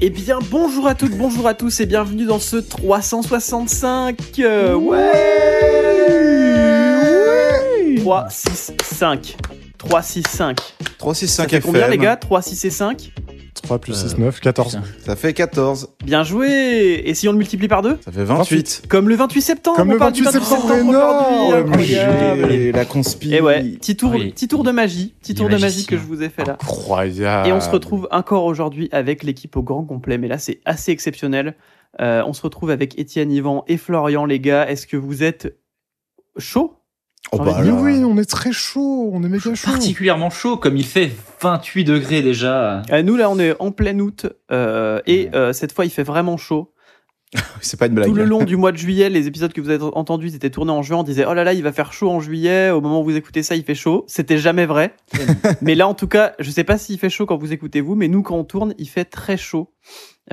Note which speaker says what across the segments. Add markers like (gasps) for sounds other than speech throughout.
Speaker 1: Eh bien, bonjour à toutes, bonjour à tous et bienvenue dans ce 365. euh, ouais 3, 6, 5. 3, 6, 5.
Speaker 2: 3, 6,
Speaker 1: Ça
Speaker 2: 5
Speaker 1: fait
Speaker 2: FM.
Speaker 1: combien les gars? 3, 6 et 5
Speaker 3: 3 plus 6, 9, 14.
Speaker 2: Ça fait 14.
Speaker 1: Bien joué Et si on le multiplie par 2
Speaker 2: Ça fait 28.
Speaker 1: Comme le 28 septembre
Speaker 3: Comme
Speaker 1: on
Speaker 3: le
Speaker 1: parle du
Speaker 3: 28 septembre,
Speaker 1: aujourd'hui,
Speaker 3: énorme.
Speaker 1: incroyable.
Speaker 2: Et la conspi.
Speaker 1: Et ouais, petit tour,
Speaker 4: Oui.
Speaker 1: petit tour de magie, petit tour de magie que je vous ai fait là.
Speaker 3: Incroyable.
Speaker 1: Et on se retrouve encore aujourd'hui avec l'équipe au grand complet, mais là c'est assez exceptionnel. Euh, on se retrouve avec Étienne, Yvan et Florian, les gars. Est-ce que vous êtes chaud?
Speaker 2: Oh bah
Speaker 3: oui, on est très chaud, on est méga chaud.
Speaker 4: particulièrement chaud, comme il fait 28 degrés déjà.
Speaker 1: Euh, Nous là on est en plein août euh, et euh, cette fois il fait vraiment chaud. (laughs)
Speaker 2: C'est pas une blague.
Speaker 1: Tout le long du mois de juillet, les épisodes que vous avez entendus ils étaient tournés en juin. On disait oh là là il va faire chaud en juillet. Au moment où vous écoutez ça il fait chaud. C'était jamais vrai. (laughs) mais là en tout cas je sais pas s'il fait chaud quand vous écoutez vous, mais nous quand on tourne il fait très chaud.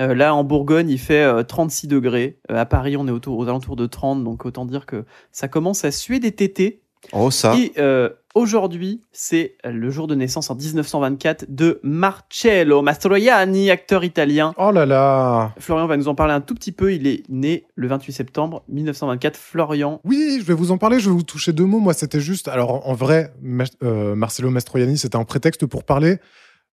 Speaker 1: Euh, là, en Bourgogne, il fait euh, 36 degrés. Euh, à Paris, on est autour, aux alentours de 30. Donc, autant dire que ça commence à suer des tétés.
Speaker 2: Oh, ça.
Speaker 1: Et euh, aujourd'hui, c'est le jour de naissance en 1924 de Marcello Mastroianni, acteur italien.
Speaker 3: Oh là là.
Speaker 1: Florian va nous en parler un tout petit peu. Il est né le 28 septembre 1924. Florian,
Speaker 3: Oui, je vais vous en parler, je vais vous toucher deux mots. Moi, c'était juste. Alors, en vrai, Ma- euh, Marcello Mastroianni, c'était un prétexte pour parler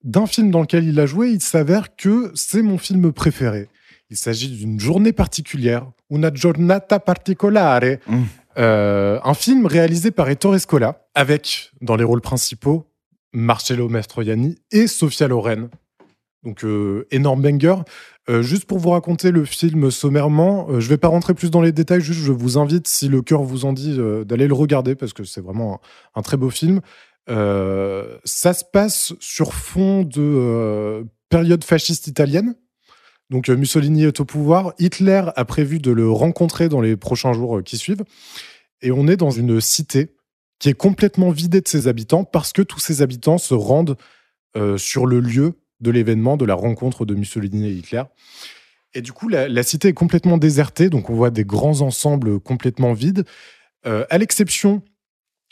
Speaker 3: d'un film dans lequel il a joué. Il s'avère que c'est mon film préféré. Il s'agit d'une journée particulière, una giornata particolare.
Speaker 2: Mm.
Speaker 3: Euh, un film réalisé par Ettore Scola, avec, dans les rôles principaux, Marcello Mastroianni et Sofia Loren. Donc, euh, énorme banger. Euh, juste pour vous raconter le film sommairement, je vais pas rentrer plus dans les détails, juste je vous invite, si le cœur vous en dit, d'aller le regarder parce que c'est vraiment un, un très beau film. Ça se passe sur fond de période fasciste italienne. Donc euh, Mussolini est au pouvoir. Hitler a prévu de le rencontrer dans les prochains jours euh, qui suivent. Et on est dans une cité qui est complètement vidée de ses habitants parce que tous ses habitants se rendent euh, sur le lieu de l'événement, de la rencontre de Mussolini et Hitler. Et du coup, la, cité est complètement désertée, donc on voit des grands ensembles complètement vides, à l'exception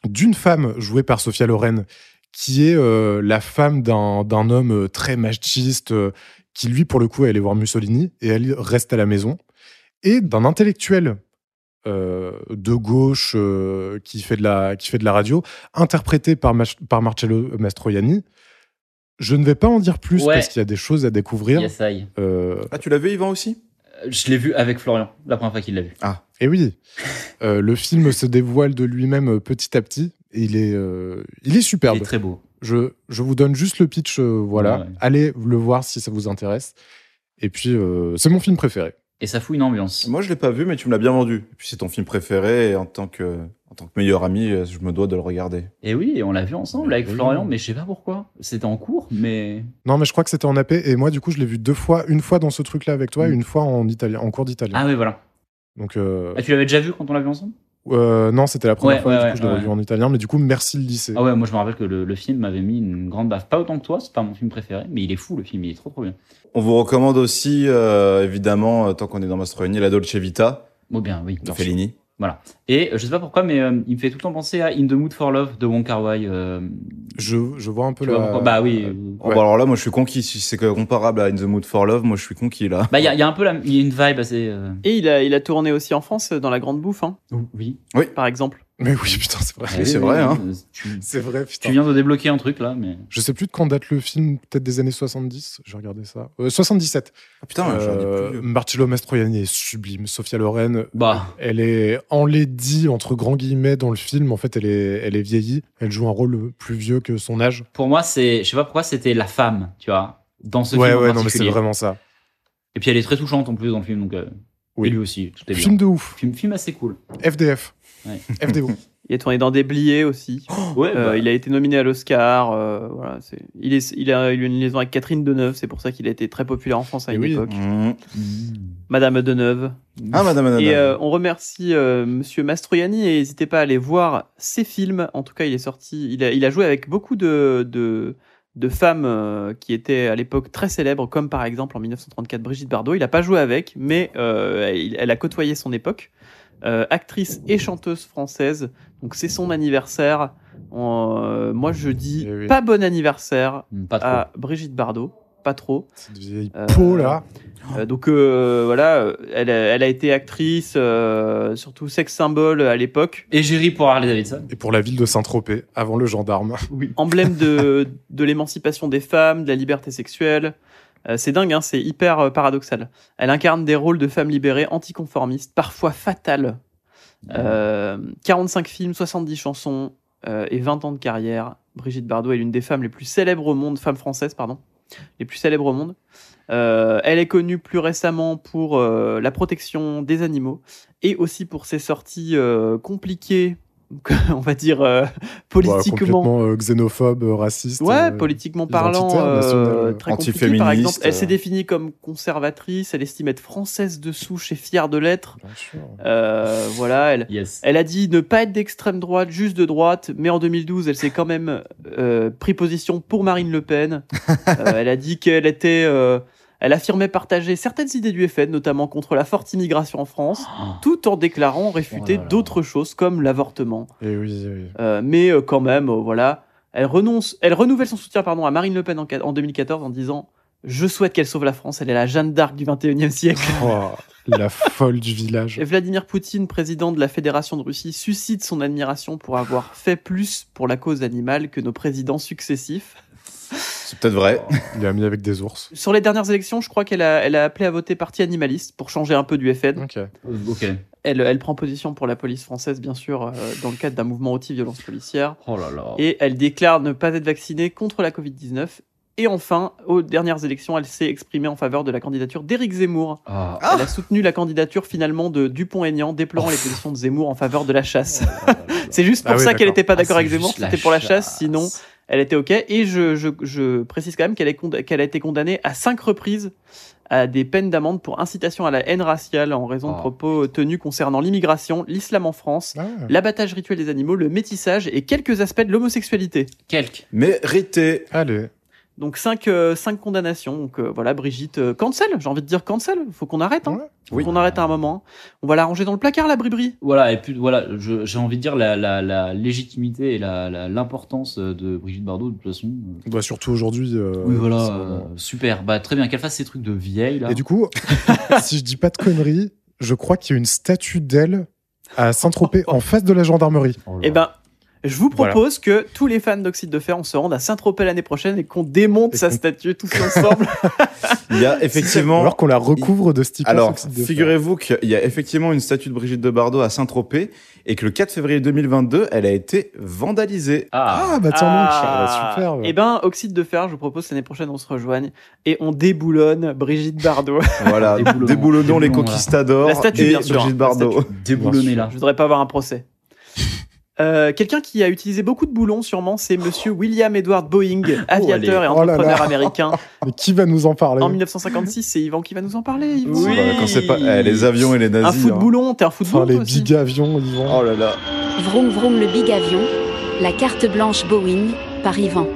Speaker 3: d'une femme jouée par Sophia Loren, qui est la femme d'un homme très machiste, qui lui, pour le coup, est allé voir Mussolini, et elle reste à la maison, et d'un intellectuel euh, de gauche euh, qui, fait de la, qui fait de la radio, interprété par, Mach- par Marcello Mastroianni. Je ne vais pas en dire plus
Speaker 4: Ouais.
Speaker 3: parce qu'il y a des choses à découvrir.
Speaker 4: Yes, I.
Speaker 3: Euh,
Speaker 2: Ah, tu l'as vu, Yvan aussi?
Speaker 4: Je l'ai vu avec Florian, la première fois qu'il l'a vu.
Speaker 3: et oui, euh, le film se dévoile de lui-même petit à petit. Et il est, euh, il est
Speaker 4: Il
Speaker 3: superbe.
Speaker 4: est très beau.
Speaker 3: Je, je vous donne juste le pitch, euh, voilà.
Speaker 4: Ouais, ouais.
Speaker 3: Allez le voir si ça vous intéresse. Et puis, euh, c'est mon film préféré.
Speaker 4: Et ça fout une ambiance.
Speaker 2: Moi, je l'ai pas vu, mais tu me l'as bien vendu. Et puis, c'est ton film préféré, et en tant que, en tant que meilleur ami, euh, je me dois de le regarder.
Speaker 4: Et oui, et on l'a vu ensemble avec
Speaker 3: Oui.
Speaker 4: Florian, mais je sais pas pourquoi. C'était en cours, mais.
Speaker 3: Non, mais je crois que c'était en AP. Et moi, du coup, je l'ai vu deux fois. Une fois dans ce truc-là avec toi, et
Speaker 4: Mm.
Speaker 3: une fois en italien, en cours d'italien.
Speaker 4: Ah oui, voilà.
Speaker 3: Donc, euh,
Speaker 4: Ah, tu l'avais déjà vu quand on l'a vu ensemble?
Speaker 3: Euh, non, c'était la première
Speaker 4: Ouais,
Speaker 3: fois.
Speaker 4: ouais,
Speaker 3: du
Speaker 4: ouais,
Speaker 3: coup, je l'ai
Speaker 4: ouais.
Speaker 3: revu en italien. Mais du coup, merci le lycée.
Speaker 4: Ah ouais, moi je me rappelle que le, le film m'avait mis une grande baffe. Pas autant que toi, c'est pas mon film préféré, mais il est fou le film, il est trop trop bien.
Speaker 2: On vous recommande aussi, euh, évidemment, euh, tant qu'on est dans Mastroianni, la Dolce Vita
Speaker 4: Bon, bien, oui.
Speaker 2: de
Speaker 4: bien
Speaker 2: Fellini.
Speaker 4: Et euh, je sais pas pourquoi, mais euh, il me fait tout le temps penser à In the Mood for Love de Wong Kar Wai. euh,
Speaker 3: Je, je vois un peu
Speaker 4: vois
Speaker 3: la.
Speaker 4: bah oui. euh,
Speaker 2: Oh,
Speaker 3: Ouais.
Speaker 2: bah alors là, moi, je suis conquis. Si c'est comparable à In the Mood for Love, moi, je suis conquis, là.
Speaker 4: Bah il y, a- il y a un peu la, il y a une vibe assez. euh,
Speaker 1: et il a, il a tourné aussi en France euh, dans La Grande Bouffe, hein,
Speaker 4: Oui.
Speaker 1: par exemple.
Speaker 3: Mais oui, putain, c'est vrai.
Speaker 2: C'est vrai, hein.
Speaker 4: euh, Tu,
Speaker 3: C'est vrai, putain.
Speaker 4: tu viens de débloquer un truc là, mais.
Speaker 3: Je sais plus de quand date le film, peut-être des années 70. J'ai regardé ça. Euh, 77.
Speaker 2: Ah, putain,
Speaker 3: Euh,
Speaker 2: plus vieux.
Speaker 3: Marcello Mastroianni est sublime. Sophia Loren,
Speaker 4: Bah.
Speaker 3: elle est enlaidie entre grands guillemets dans le film. En fait, elle est, elle est vieillie. Elle joue un rôle plus vieux que son âge.
Speaker 4: Pour moi, c'est, je sais pas pourquoi, c'était la femme, tu vois, dans ce
Speaker 3: ouais,
Speaker 4: film. en
Speaker 3: ouais, non, mais c'est vraiment ça.
Speaker 4: Et puis elle est très touchante en plus dans le film, donc. euh,
Speaker 3: Oui.
Speaker 4: Et lui aussi, tout est bien.
Speaker 3: Film de ouf.
Speaker 4: Film, film assez cool.
Speaker 3: FDF.
Speaker 4: Ouais.
Speaker 3: FDO.
Speaker 1: Il a tourné dans Déblié aussi.
Speaker 4: Ouais,
Speaker 1: Euh,
Speaker 4: bah,
Speaker 1: il a été nominé à l'Oscar. euh, voilà, c'est- il, est, il a eu une liaison avec Catherine Deneuve, c'est pour ça qu'il a été très populaire en France à
Speaker 3: Et
Speaker 1: une
Speaker 3: oui.
Speaker 1: époque.
Speaker 2: Mmh.
Speaker 4: mm.
Speaker 1: Madame Deneuve.
Speaker 2: Ah, madame, madame.
Speaker 1: Et euh, on remercie euh, Monsieur Mastroianni et n'hésitez pas à aller voir ses films. En tout cas, il est sorti. Il a, il a joué avec beaucoup de, de, de femmes euh, qui étaient à l'époque très célèbres, comme par exemple en 1934 Brigitte Bardot. Il n'a pas joué avec, mais euh, elle a côtoyé son époque. Euh, actrice et chanteuse française. Donc c'est son anniversaire. Euh, moi, je dis
Speaker 3: Eh oui.
Speaker 1: pas bon anniversaire
Speaker 4: Mm, Pas
Speaker 1: à Brigitte Bardot. Pas trop.
Speaker 3: Cette vieille
Speaker 1: Euh,
Speaker 3: peau, là.
Speaker 1: Euh, donc euh, voilà, elle, a- elle a été actrice, euh, surtout sex symbole à l'époque,
Speaker 4: Égérie pour Harley Davidson.
Speaker 3: Et pour la ville de Saint-Tropez, avant le gendarme.
Speaker 1: emblème de, de l'émancipation des femmes, de la liberté sexuelle. Euh, c'est dingue, hein, c'est hyper euh, paradoxal. Elle incarne des rôles de femmes libérées, anticonformistes, parfois fatales. Euh, 45 films, 70 chansons euh, et 20 ans de carrière. Brigitte Bardot est l'une des femmes les plus célèbres au monde, femmes françaises, pardon, les plus célèbres au monde. Euh, elle est connue plus récemment pour euh, la protection des animaux et aussi pour ses sorties euh, compliquées, (laughs) on va dire euh, politiquement.
Speaker 3: complètement euh, xénophobe, euh, raciste.
Speaker 1: Ouais,
Speaker 3: euh,
Speaker 1: politiquement parlant, euh, très compliqué. Par
Speaker 2: antiféministe,
Speaker 1: exemple, elle s'est définie comme conservatrice, elle estime être française de souche et fière de l'être.
Speaker 3: bien sûr.
Speaker 1: Euh, voilà, elle,
Speaker 4: Yes.
Speaker 1: elle a dit ne pas être d'extrême droite, juste de droite, mais en 2012, elle s'est quand même euh, pris position pour Marine Le Pen. (laughs) Euh, elle a dit qu'elle était, euh, elle affirmait partager certaines idées du FN, notamment contre la forte immigration en France,
Speaker 4: Ah.
Speaker 1: tout en déclarant réfuter
Speaker 4: Oh
Speaker 1: d'autres choses comme l'avortement.
Speaker 3: Et oui, oui.
Speaker 1: Euh, mais euh, quand même, euh, voilà, elle renonce, elle renouvelle son soutien pardon à Marine Le Pen en 2014 en disant je souhaite qu'elle sauve la France, elle est la Jeanne d'Arc du 21e siècle. (laughs)
Speaker 3: Oh, la folle du village.
Speaker 1: Et Vladimir Poutine, président de la Fédération de Russie, suscite son admiration pour avoir fait plus pour la cause animale que nos présidents successifs.
Speaker 2: C'est peut-être vrai.
Speaker 3: Il est ami avec des ours.
Speaker 1: Sur les dernières élections, je crois qu'elle a, elle a appelé à voter parti animaliste pour changer un peu du FN.
Speaker 3: Ok.
Speaker 4: Ok.
Speaker 1: Elle, elle prend position pour la police française, bien sûr, euh, dans le cadre d'un mouvement anti-violence policière.
Speaker 4: Oh là là.
Speaker 1: Et elle déclare ne pas être vaccinée contre la Covid-19. Et enfin, aux dernières élections, elle s'est exprimée en faveur de la candidature d'Éric Zemmour.
Speaker 4: Ah.
Speaker 1: Elle a soutenu la candidature finalement de Dupont-Aignan, déplorant les positions de Zemmour en faveur de la chasse. C'est juste pour
Speaker 3: Ah oui,
Speaker 1: ça qu'elle n'était pas
Speaker 4: Ah,
Speaker 1: d'accord
Speaker 4: c'est
Speaker 1: avec Zemmour, c'était pour la chasse. sinon elle était OK. Et je, je, je précise quand même qu'elle est conda- qu'elle a été condamnée à cinq reprises à des peines d'amende pour incitation à la haine raciale en raison de
Speaker 4: Oh.
Speaker 1: propos tenus concernant l'immigration, l'islam en France,
Speaker 3: Ah,
Speaker 1: l'abattage rituel des animaux, le métissage et quelques aspects de l'homosexualité.
Speaker 4: Quelque.
Speaker 2: Mérité.
Speaker 3: allez.
Speaker 1: Donc cinq, euh, cinq condamnations. Donc euh, voilà, Brigitte, euh, cancel. J'ai envie de dire cancel. Faut qu'on arrête. Hein.
Speaker 3: Ouais.
Speaker 1: Faut
Speaker 2: Oui.
Speaker 1: qu'on arrête à un moment. On va la ranger dans le placard, la bribri.
Speaker 4: Voilà, et puis voilà, j'ai envie de dire la, la, la légitimité et la- la- l'importance de Brigitte Bardot, de toute façon.
Speaker 3: Bah, surtout aujourd'hui. euh,
Speaker 4: oui, voilà, euh, super. Bah, très bien, qu'elle fasse ces trucs de vieille, là.
Speaker 3: Et du coup, (laughs) si je dis pas de conneries, je crois qu'il y a une statue d'elle à Saint-Tropez en face de la gendarmerie.
Speaker 4: Oh là
Speaker 1: Eh ben, je vous
Speaker 3: Voilà.
Speaker 1: propose que tous les fans d'Oxyde de Fer, on se rende à Saint-Tropez l'année prochaine et qu'on démonte
Speaker 3: Et
Speaker 1: sa statue tous ensemble. (laughs)
Speaker 2: Il y a effectivement.
Speaker 3: Alors qu'on la recouvre de stickers.
Speaker 2: Alors, figurez-vous qu'il y a effectivement une statue de Brigitte de Bardot à Saint-Tropez et que le 4 février 2022, elle a été vandalisée.
Speaker 4: Ah,
Speaker 3: Ah, bah tiens donc,
Speaker 1: Ah.
Speaker 3: ah, super.
Speaker 1: Eh ben, Oxyde de Fer, je vous propose que l'année prochaine, on se rejoigne et on déboulonne Brigitte Bardot. (laughs)
Speaker 2: Voilà,
Speaker 4: Déboulonnons.
Speaker 2: déboulonnons les conquistadors
Speaker 1: La statue,
Speaker 2: et
Speaker 1: bien sûr,
Speaker 2: Brigitte Bardot.
Speaker 4: là.
Speaker 1: Je voudrais pas avoir un procès. Euh, Quelqu'un qui a utilisé beaucoup de boulons, sûrement, c'est monsieur William Edward Boeing, aviateur et
Speaker 3: Oh là là.
Speaker 1: entrepreneur américain. (laughs)
Speaker 3: Mais qui va nous en parler
Speaker 1: En 1956, c'est Yvan qui va nous en parler. Yvan.
Speaker 4: Oui.
Speaker 2: Quand c'est pas eh, les avions et les nazis.
Speaker 1: Un foot
Speaker 2: hein.
Speaker 1: boulon, t'es un foot
Speaker 3: Enfin,
Speaker 1: boulon
Speaker 3: les
Speaker 1: aussi
Speaker 3: big avions, vont.
Speaker 2: Oh là là.
Speaker 5: Vroom vroom le big avion, la carte blanche Boeing, par Yvan.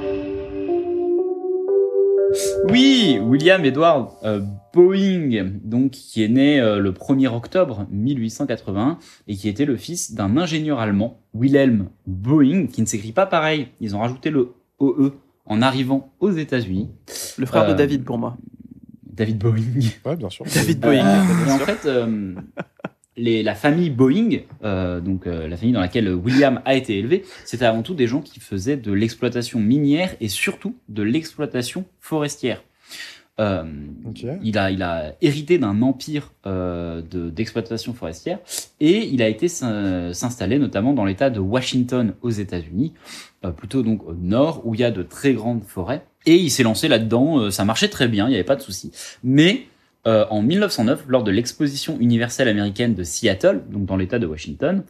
Speaker 4: Oui, William Edward euh, Boeing, donc qui est né euh, le 1er octobre 1881 et qui était le fils d'un ingénieur allemand, Wilhelm Boeing, qui ne s'écrit pas pareil. Ils ont rajouté le OE en arrivant aux États-Unis.
Speaker 1: Le frère de
Speaker 4: Euh,
Speaker 1: David pour moi.
Speaker 4: David Boeing.
Speaker 3: Ouais, bien sûr.
Speaker 1: David Boeing.
Speaker 4: Euh, et en fait, euh, les, la famille Boeing, euh, donc euh, la famille dans laquelle William a été élevé, c'était avant tout des gens qui faisaient de l'exploitation minière et surtout de l'exploitation forestière. Euh, il, a, il a hérité d'un empire de- d'exploitation forestière et il a été s'in- s'installer notamment dans l'État de Washington aux États-Unis, plutôt donc au nord où il y a de très grandes forêts. Et il s'est lancé là-dedans, ça marchait très bien, il n'y avait pas de souci. Mais euh, en 1909, lors de l'exposition universelle américaine de Seattle, donc dans l'État de Washington,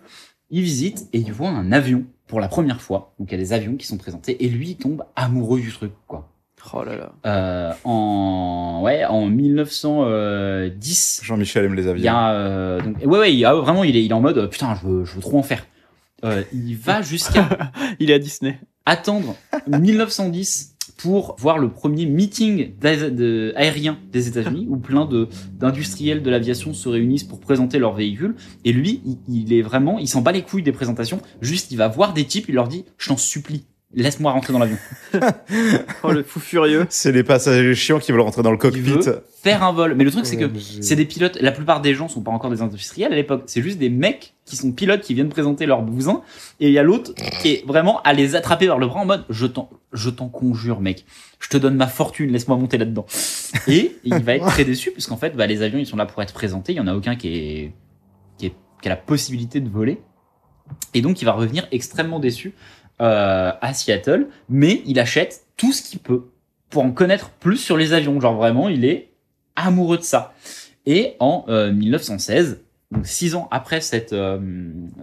Speaker 4: il visite et il voit un avion pour la première fois. Donc il y a des avions qui sont présentés et lui il tombe amoureux du truc quoi.
Speaker 1: Oh là là.
Speaker 4: Euh, en ouais en 1910
Speaker 2: Jean-Michel aime les
Speaker 4: il y
Speaker 2: avions.
Speaker 4: a euh, donc ouais ouais il a, vraiment il est il est en mode putain je veux je veux trop en faire. Euh, il va jusqu'à (laughs)
Speaker 1: Il est à Disney.
Speaker 4: attendre 1910 pour voir le premier meeting de- aérien des États-Unis (laughs) où plein de d'industriels de l'aviation se réunissent pour présenter leurs véhicules. Et lui il, il est vraiment il s'en bat les couilles des présentations. Juste il va voir des types il leur dit je t'en supplie laisse-moi rentrer dans l'avion. (laughs)
Speaker 1: Oh le fou furieux.
Speaker 2: C'est les passagers chiants qui veulent rentrer dans le
Speaker 4: il
Speaker 2: cockpit.
Speaker 4: veut faire un vol. Mais le truc c'est que c'est des pilotes la plupart des gens sont pas encore des industriels à l'époque. C'est juste des mecs qui sont pilotes qui viennent présenter leur bousin et il y a l'autre qui est vraiment à les attraper par le bras en mode je t'en je t'en conjure mec. Je te donne ma fortune laisse-moi monter là-dedans. (laughs) Et il va être très déçu parce qu'en fait bah, les avions ils sont là pour être présentés. Il y en a aucun qui est qui, est, qui a la possibilité de voler. Et donc il va revenir extrêmement déçu euh, à Seattle mais il achète tout ce qu'il peut pour en connaître plus sur les avions genre vraiment il est amoureux de ça et en euh, 1916 donc six ans après cette, euh,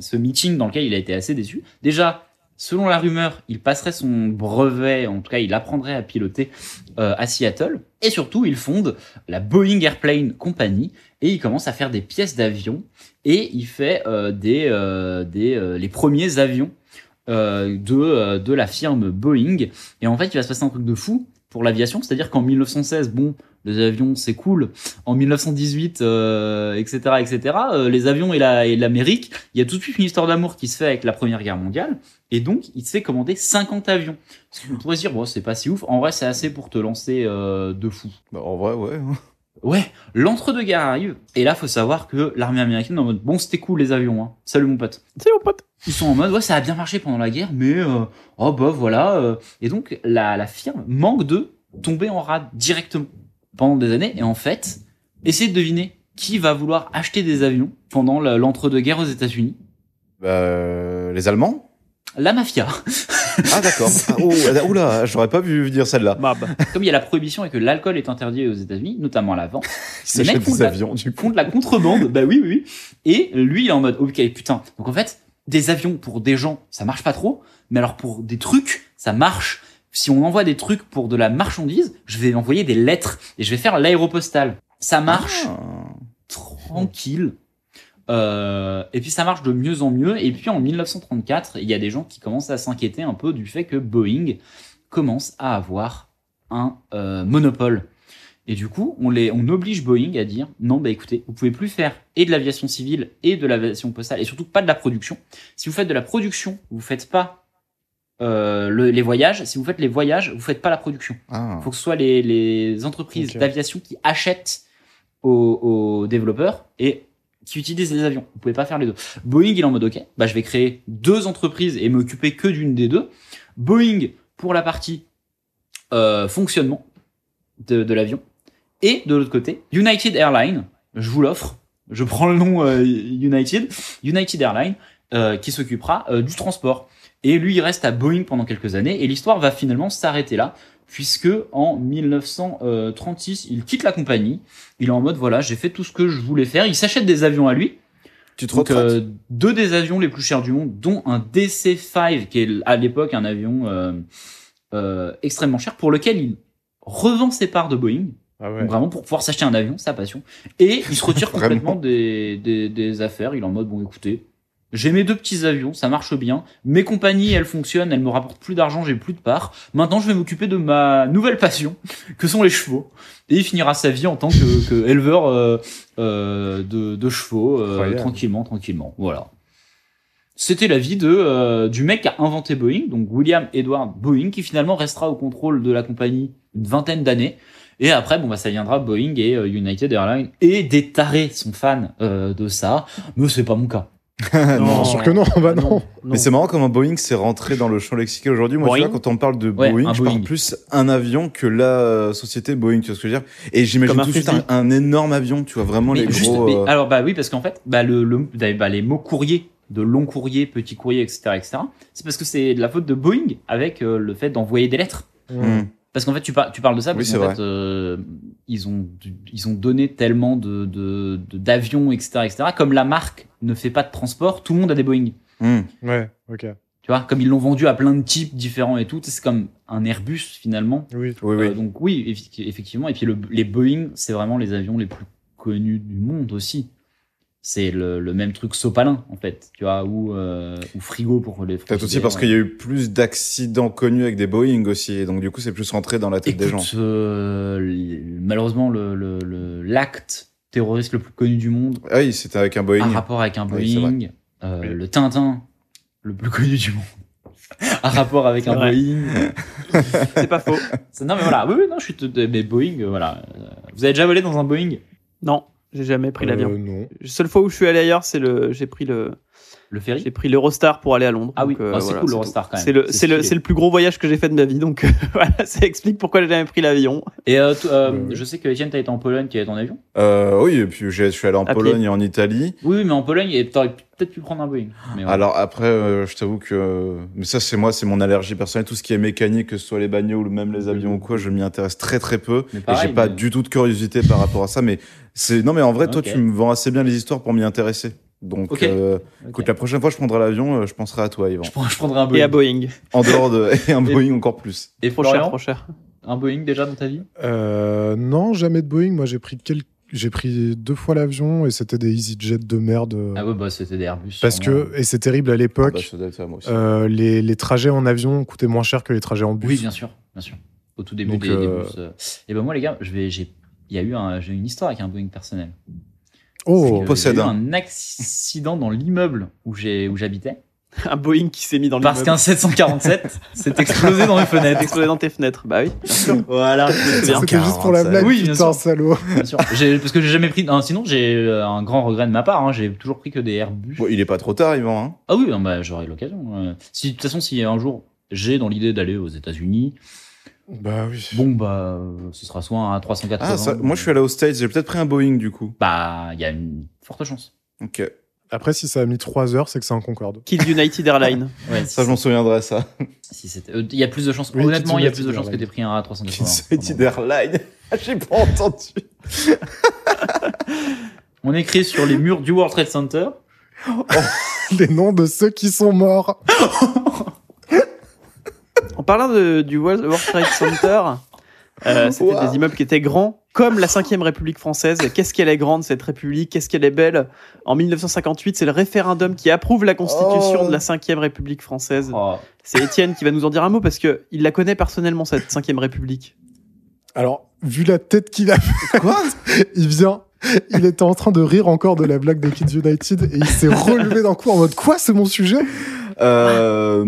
Speaker 4: ce meeting dans lequel il a été assez déçu déjà Selon la rumeur, il passerait son brevet, en tout cas, il apprendrait à piloter euh, à Seattle. Et surtout, il fonde la Boeing Airplane Company et il commence à faire des pièces d'avion et il fait euh, des, euh, des euh, les premiers avions euh, de euh, de la firme Boeing. Et en fait, il va se passer un truc de fou pour l'aviation, c'est-à-dire qu'en 1916, bon, les avions c'est cool. En 1918, euh, etc., etc., euh, les avions et la et l'Amérique, il y a tout de suite une histoire d'amour qui se fait avec la Première Guerre mondiale. Et donc, il se fait commander 50 avions. Ce qu'on pourrait se dire, bon, c'est pas si ouf. En vrai, c'est assez pour te lancer euh, de fou.
Speaker 2: Bah, en vrai, ouais.
Speaker 4: Ouais, l'entre-deux-guerres arrive. Et là, faut savoir que l'armée américaine est en mode, bon, c'était cool les avions, hein. Salut mon pote.
Speaker 1: C'est mon pote.
Speaker 4: Ils sont en mode, ouais, ça a bien marché pendant la guerre, mais, euh, oh bah voilà. euh. Et donc, la, la firme manque de tomber en rade directement pendant des années. Et en fait, essayez de deviner qui va vouloir acheter des avions pendant la- l'entre-deux-guerres aux États-Unis.
Speaker 2: Bah, euh, les Allemands
Speaker 4: La mafia. (laughs)
Speaker 2: Ah, d'accord. (laughs) Ah, oh, oula, j'aurais pas vu dire celle-là.
Speaker 4: Comme il y a la prohibition et que l'alcool est interdit aux États-Unis, notamment à la vente, Les mecs font
Speaker 2: des
Speaker 4: la-
Speaker 2: avions, du coup.
Speaker 4: font de la contrebande. bah oui, oui, oui. Et lui, il est en mode, ok, putain. Donc en fait, des avions pour des gens, ça marche pas trop. Mais alors pour des trucs, ça marche. Si on envoie des trucs pour de la marchandise, je vais envoyer des lettres et je vais faire l'aéropostale. Ça marche
Speaker 2: Ah.
Speaker 4: tranquille. Euh, et puis ça marche de mieux en mieux. Et puis en 1934, il y a des gens qui commencent à s'inquiéter un peu du fait que Boeing commence à avoir un euh, monopole. Et du coup, on, les, on oblige Boeing à dire non, bah écoutez, vous pouvez plus faire et de l'aviation civile et de l'aviation postale et surtout pas de la production. Si vous faites de la production, vous faites pas euh, le- les voyages. Si vous faites les voyages, vous faites pas la production.
Speaker 2: Ah.
Speaker 4: Il faut que ce soit les, les entreprises d'aviation qui achètent aux, aux développeurs et qui utilisent les avions. Vous pouvez pas faire les deux. Boeing, il est en mode OK, bah, je vais créer deux entreprises et m'occuper que d'une des deux. Boeing pour la partie euh, fonctionnement de, l'avion. Et de l'autre côté, United Airlines, je vous l'offre, je prends le nom euh, United, United Airlines, euh, qui s'occupera du transport. Et lui, il reste à Boeing pendant quelques années, et l'histoire va finalement s'arrêter là, puisque en 1936, il quitte la compagnie. Il est en mode, voilà, j'ai fait tout ce que je voulais faire. Il s'achète des avions à lui.
Speaker 2: Tu te
Speaker 4: Donc, euh, deux des avions les plus chers du monde, dont un DC-5, qui est à l'époque un avion euh, euh, extrêmement cher, pour lequel il revend ses parts de Boeing.
Speaker 3: Ah ouais.
Speaker 4: Donc vraiment pour pouvoir s'acheter un avion, sa passion. Et il se retire (laughs) complètement des, des, des affaires. Il est en mode, bon écoutez, j'ai mes deux petits avions, ça marche bien. Mes compagnies, elles fonctionnent, elles me rapportent plus d'argent, j'ai plus de parts. Maintenant, je vais m'occuper de ma nouvelle passion, (laughs) que sont les chevaux. Et il finira sa vie en tant que, que éleveur euh, euh, de, de chevaux, euh, tranquillement, tranquillement. Voilà. C'était la vie de, euh, du mec qui a inventé Boeing, donc William Edward Boeing, qui finalement restera au contrôle de la compagnie une vingtaine d'années. Et après, bon, bah, ça viendra Boeing et United Airlines. Et des tarés sont fans euh, de ça. Mais c'est pas mon cas. (laughs)
Speaker 3: Non, bien sûr que non, bah non.
Speaker 2: Mais c'est marrant comment Boeing s'est rentré dans le champ lexical aujourd'hui. Moi, tu vois, quand on parle de
Speaker 4: Ouais,
Speaker 2: Boeing, je parle plus un avion que la euh, société Boeing, tu vois ce que je veux dire? Et j'imagine tout de suite un, un énorme avion, tu vois, vraiment les
Speaker 4: juste,
Speaker 2: gros...
Speaker 4: mais
Speaker 2: euh,
Speaker 4: alors bah oui, parce qu'en fait, bah, le, le- bah, les mots courrier, de long courrier, petit courrier, etc., etc., c'est parce que c'est de la faute de Boeing avec euh, le fait d'envoyer des lettres.
Speaker 2: hmm.
Speaker 4: Parce qu'en fait, tu, par- tu parles de ça
Speaker 2: Oui,
Speaker 4: parce qu'en fait, euh, ils ont ils ont donné tellement de de- de- d'avions, etc., etc. Comme la marque ne fait pas de transport, tout le monde a des Boeing.
Speaker 2: Hmm.
Speaker 3: Ouais, ok.
Speaker 4: Tu vois, comme ils l'ont vendu à plein de types différents et tout, c'est comme un Airbus finalement.
Speaker 3: Oui.
Speaker 2: Oui, oui.
Speaker 4: Euh, donc oui, effectivement. Et puis le- les Boeing, c'est vraiment les avions les plus connus du monde aussi. C'est le, le même truc sopalin en fait, tu vois, ou, euh, ou frigo pour les.
Speaker 2: Peut-être aussi parce qu'il y a eu plus d'accidents connus avec des Boeing aussi, et donc du coup c'est plus rentré dans la tête des gens.
Speaker 4: Euh, malheureusement, le- le- le- l'acte terroriste le plus connu du monde
Speaker 2: Ah oui, c'était avec un Boeing.
Speaker 4: a rapport avec un
Speaker 2: Oui.
Speaker 4: Boeing. Euh,
Speaker 3: Oui.
Speaker 4: Le Tintin, le plus connu du monde, a rapport avec un
Speaker 1: vrai.
Speaker 4: Boeing. (laughs)
Speaker 1: C'est pas faux. (laughs)
Speaker 4: C'est- Non mais voilà, oui, oui, non, je suis tout- mais Boeing, euh, voilà. Vous avez déjà volé dans un Boeing?
Speaker 1: Non, j'ai jamais pris
Speaker 3: Euh,
Speaker 1: l'avion.
Speaker 3: non.
Speaker 1: La seule fois où je suis allé ailleurs, c'est le, j'ai pris le,
Speaker 4: Le ferry
Speaker 1: j'ai pris l'Eurostar pour aller à Londres.
Speaker 4: Ah oui,
Speaker 1: euh,
Speaker 4: ah, c'est
Speaker 1: voilà,
Speaker 4: cool l'Eurostar quand même.
Speaker 1: C'est le, c'est le,
Speaker 4: stylé.
Speaker 1: c'est le plus gros voyage que j'ai fait de ma vie, donc (laughs) voilà, ça explique pourquoi j'ai jamais pris l'avion.
Speaker 4: Et euh, euh, je sais que Etienne, t'as été en Pologne, tu as ton avion?
Speaker 2: Euh, oui, et puis je suis allé en
Speaker 1: À
Speaker 2: Pologne
Speaker 1: pied.
Speaker 2: et en Italie.
Speaker 4: Oui, oui, mais en Pologne, et t'aurais peut-être pu prendre un Boeing. Mais ouais.
Speaker 2: Alors après, euh, je t'avoue que, mais ça c'est moi, c'est mon allergie personnelle. Tout ce qui est mécanique, que ce soit les bagnoles ou même les avions ou quoi, je m'y intéresse très très peu.
Speaker 4: Mais
Speaker 2: et
Speaker 4: pareil,
Speaker 2: j'ai pas
Speaker 4: mais-
Speaker 2: du tout de curiosité par rapport à ça. Mais c'est non, mais en vrai, toi, tu me vends assez bien les histoires pour m'y intéresser. Donc, euh, écoute, la prochaine fois, je prendrai l'avion, euh, je penserai à toi, Yvan.
Speaker 4: je, prends- je prendrai un Boeing.
Speaker 1: Et à Boeing.
Speaker 2: En dehors de et un Boeing encore plus.
Speaker 4: Et
Speaker 1: Trop cher,
Speaker 4: Florian,
Speaker 1: trop cher.
Speaker 4: un Boeing déjà dans ta vie?
Speaker 3: Euh, non, jamais de Boeing. Moi, j'ai pris quelques... j'ai pris deux fois l'avion et c'était des EasyJet de merde.
Speaker 4: Ah ouais, bah c'était des Airbus.
Speaker 3: parce
Speaker 4: sûrement.
Speaker 3: que et c'est terrible à
Speaker 2: Ah
Speaker 3: l'époque.
Speaker 2: bah, aussi.
Speaker 3: euh, les, les trajets en avion coûtaient moins cher que les trajets en bus.
Speaker 4: Oui, bien sûr, bien sûr. Au tout début
Speaker 3: Donc,
Speaker 4: des, des bus. Et ben moi les gars, je vais, j'ai, il y a eu un, j'ai une histoire avec un Boeing personnel.
Speaker 3: Oh,
Speaker 2: possède un.
Speaker 4: un accident dans l'immeuble où j'ai, où j'habitais. (laughs)
Speaker 1: Un Boeing qui s'est mis dans
Speaker 4: Parce
Speaker 1: l'immeuble.
Speaker 4: qu'un 747 (laughs) s'est explosé dans les
Speaker 1: T'es
Speaker 4: fenêtres.
Speaker 1: explosé dans tes fenêtres. Bah oui. (laughs)
Speaker 4: Voilà.
Speaker 3: c'était juste pour la
Speaker 2: 47.
Speaker 3: blague,
Speaker 4: Oui, bien
Speaker 3: putain,
Speaker 4: sûr.
Speaker 3: salaud.
Speaker 4: Bien sûr. Parce que j'ai jamais pris. non, sinon, j'ai euh, un grand regret de ma part. hein, j'ai toujours pris que des Airbus.
Speaker 2: Bon, il est pas trop tard, Yvan. Hein.
Speaker 4: Ah oui, non, bah, j'aurai l'occasion. euh. Si, de toute façon, si un jour j'ai dans l'idée d'aller aux États-Unis,
Speaker 3: Bah oui.
Speaker 4: bon, bah, euh, ce sera soit un 380.
Speaker 2: Ah, ça, moi, je suis allé aux States, j'ai peut-être pris un Boeing du coup.
Speaker 4: Bah, il y a une forte chance.
Speaker 2: Ok.
Speaker 3: Après, si ça a mis 3 heures, c'est que c'est un Concorde.
Speaker 1: Kids United Airlines. (laughs)
Speaker 4: Ouais,
Speaker 2: Ça, je m'en souviendrai, ça.
Speaker 4: si c'était- euh, Il y a plus de chances.
Speaker 3: Oui,
Speaker 4: Honnêtement, il y a plus de chances que t'aies pris un A380.
Speaker 2: United Airlines. (laughs) J'ai pas entendu. (laughs)
Speaker 4: On écrit sur les murs du World Trade Center.
Speaker 3: Les noms de ceux qui sont morts.
Speaker 1: En parlant de, du World Trade Center, euh, c'était
Speaker 2: Wow.
Speaker 1: des immeubles qui étaient grands, comme la 5ème République française. Qu'est-ce qu'elle est grande, cette République? Qu'est-ce qu'elle est belle? En 1958, c'est le référendum qui approuve la constitution
Speaker 2: Oh.
Speaker 1: de la 5ème République française.
Speaker 4: Oh,
Speaker 1: C'est Étienne qui va nous en dire un mot parce que il la connaît personnellement, cette 5ème République.
Speaker 3: Alors, vu la tête qu'il a (laughs)
Speaker 2: Quoi?
Speaker 3: il vient, il était en train de rire encore de la blague de Kids United et il s'est (laughs) relevé d'un coup en mode quoi, c'est mon sujet?
Speaker 2: Euh,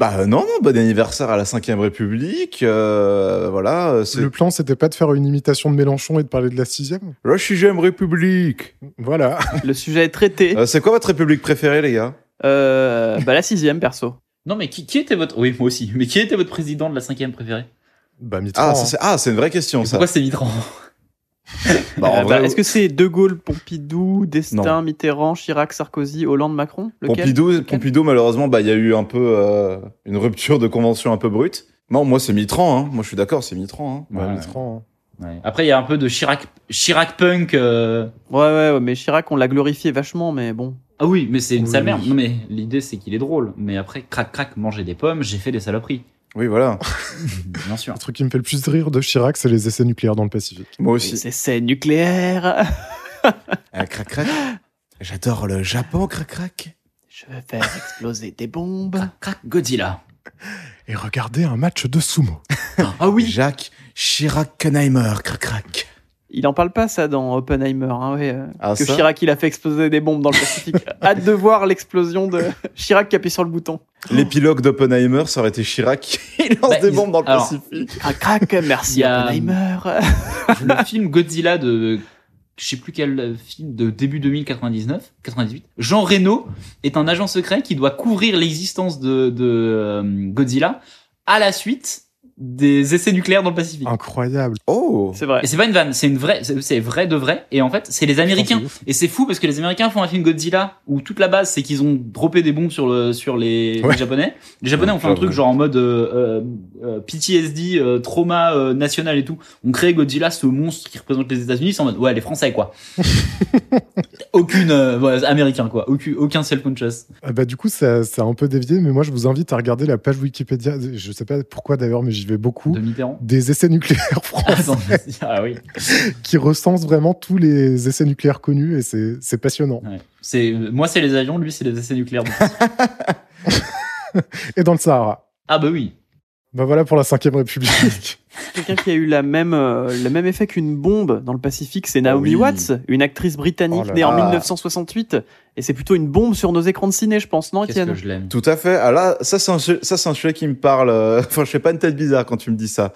Speaker 2: Bah non, non, bon anniversaire à la 5ème République. euh, voilà, euh, c'est
Speaker 3: Le plan, c'était pas de faire une imitation de Mélenchon et de parler de la sixième
Speaker 2: la 6ème République.
Speaker 3: Voilà. (laughs)
Speaker 1: Le sujet est traité.
Speaker 2: Euh, c'est quoi votre République préférée, les gars?
Speaker 1: Euh, bah, la 6ème, perso.
Speaker 4: Non, mais qui, qui était votre. Oui, moi aussi. Mais qui était votre président de la cinquième préférée?
Speaker 3: Bah, Mitterrand.
Speaker 2: Ah, c'est ah, c'est une vraie question,
Speaker 4: Et
Speaker 2: ça.
Speaker 4: Pourquoi c'est Mitterrand?
Speaker 2: Bah, vrai,
Speaker 1: Est-ce que c'est De Gaulle, Pompidou, Destin,
Speaker 2: Non.
Speaker 1: Mitterrand, Chirac, Sarkozy, Hollande, Macron? Lequel?
Speaker 2: Pompidou, Pompidou, malheureusement, bah, il y a eu un peu euh, une rupture de convention un peu brute. Non, moi, c'est Mitterrand. Hein. Moi, je suis d'accord, c'est Mitterrand. Hein.
Speaker 4: Ouais.
Speaker 3: Mitterrand. hein.
Speaker 4: Ouais. Après, il y a un peu de Chirac, Chirac punk. euh.
Speaker 1: Ouais, ouais, ouais, mais Chirac, on l'a glorifié vachement, mais bon.
Speaker 4: Ah oui, mais c'est une
Speaker 3: Oui.
Speaker 4: sale merde. Non, mais l'idée, c'est qu'il est drôle. Mais après, crac, crac, manger des pommes, j'ai fait des saloperies.
Speaker 2: Oui, voilà. (laughs)
Speaker 4: Bien sûr.
Speaker 3: Le truc qui me fait le plus rire de Chirac, c'est les essais nucléaires dans le Pacifique.
Speaker 2: Moi aussi.
Speaker 1: C'est c'est nucléaire. (laughs)
Speaker 2: Euh, crac, crac. J'adore le Japon, crac, crac.
Speaker 1: Je vais faire exploser des bombes.
Speaker 4: Crac, crac, Godzilla.
Speaker 3: Et regardez un match de sumo.
Speaker 4: Ah oui.
Speaker 2: Jacques Chirac-Kenheimer, crac, crac.
Speaker 1: Il en parle pas ça dans Oppenheimer, hein, ouais, euh,
Speaker 2: Ah,
Speaker 1: que
Speaker 2: ça
Speaker 1: Chirac il a fait exploser des bombes dans le Pacifique. (laughs) Hâte de voir l'explosion de Chirac qui appuie sur le bouton.
Speaker 2: L'épilogue d'Oppenheimer, ça aurait été Chirac. Il (laughs) lance
Speaker 4: Bah,
Speaker 2: des
Speaker 4: ils-
Speaker 2: bombes dans le
Speaker 4: alors,
Speaker 2: Pacifique.
Speaker 1: Crac crac, merci (laughs)
Speaker 4: a-
Speaker 1: Oppenheimer.
Speaker 4: le film Godzilla de je sais plus quel film de début 2099 98 Jean Reno est un agent secret qui doit couvrir l'existence de, de euh, Godzilla à la suite des essais nucléaires dans le Pacifique.
Speaker 3: Incroyable.
Speaker 2: Oh
Speaker 1: C'est vrai.
Speaker 4: Et c'est pas une vanne, c'est une vraie, c'est vrai de vrai. Et en fait, c'est les Américains. Et c'est fou parce que les Américains font un film Godzilla où toute la base c'est qu'ils ont droppé des bombes sur le sur les,
Speaker 3: Ouais.
Speaker 4: les Japonais. Les Japonais ont fait un truc genre en mode euh, euh, euh, PTSD, euh, trauma euh, national et tout. On crée Godzilla, ce monstre qui représente les États-Unis, c'est en mode ouais les Français quoi. (laughs) Aucune euh, ouais, américain quoi, aucun aucun self conscious.
Speaker 3: Ah bah, du coup, ça, ça a un peu dévié, mais moi, je vous invite à regarder la page Wikipédia. Je sais pas pourquoi d'ailleurs, mais j'y beaucoup.
Speaker 4: De.
Speaker 3: Des essais nucléaires (laughs) français
Speaker 4: Attends, vas-y. ah oui.
Speaker 3: qui recensent vraiment tous les essais nucléaires connus et c'est c'est passionnant.
Speaker 4: Ouais. C'est moi c'est les avions, lui c'est les essais nucléaires. (laughs)
Speaker 3: Et dans le Sahara.
Speaker 4: ah bah oui.
Speaker 3: Bah voilà pour la 5ème République. (laughs)
Speaker 1: Quelqu'un qui a eu la même, euh, le même effet qu'une bombe dans le Pacifique, c'est Naomi
Speaker 2: oui.
Speaker 1: Watts, une actrice britannique
Speaker 3: Oh là
Speaker 1: née en
Speaker 2: là.
Speaker 1: 1968. Et c'est plutôt une bombe sur nos écrans de ciné, je pense, non, Étienne
Speaker 4: que je l'aime.
Speaker 2: Tout à fait. Ah là, ça c'est un, su- ça c'est un sujet qui me parle. euh, (laughs) Enfin, je fais pas une tête bizarre quand tu me dis ça.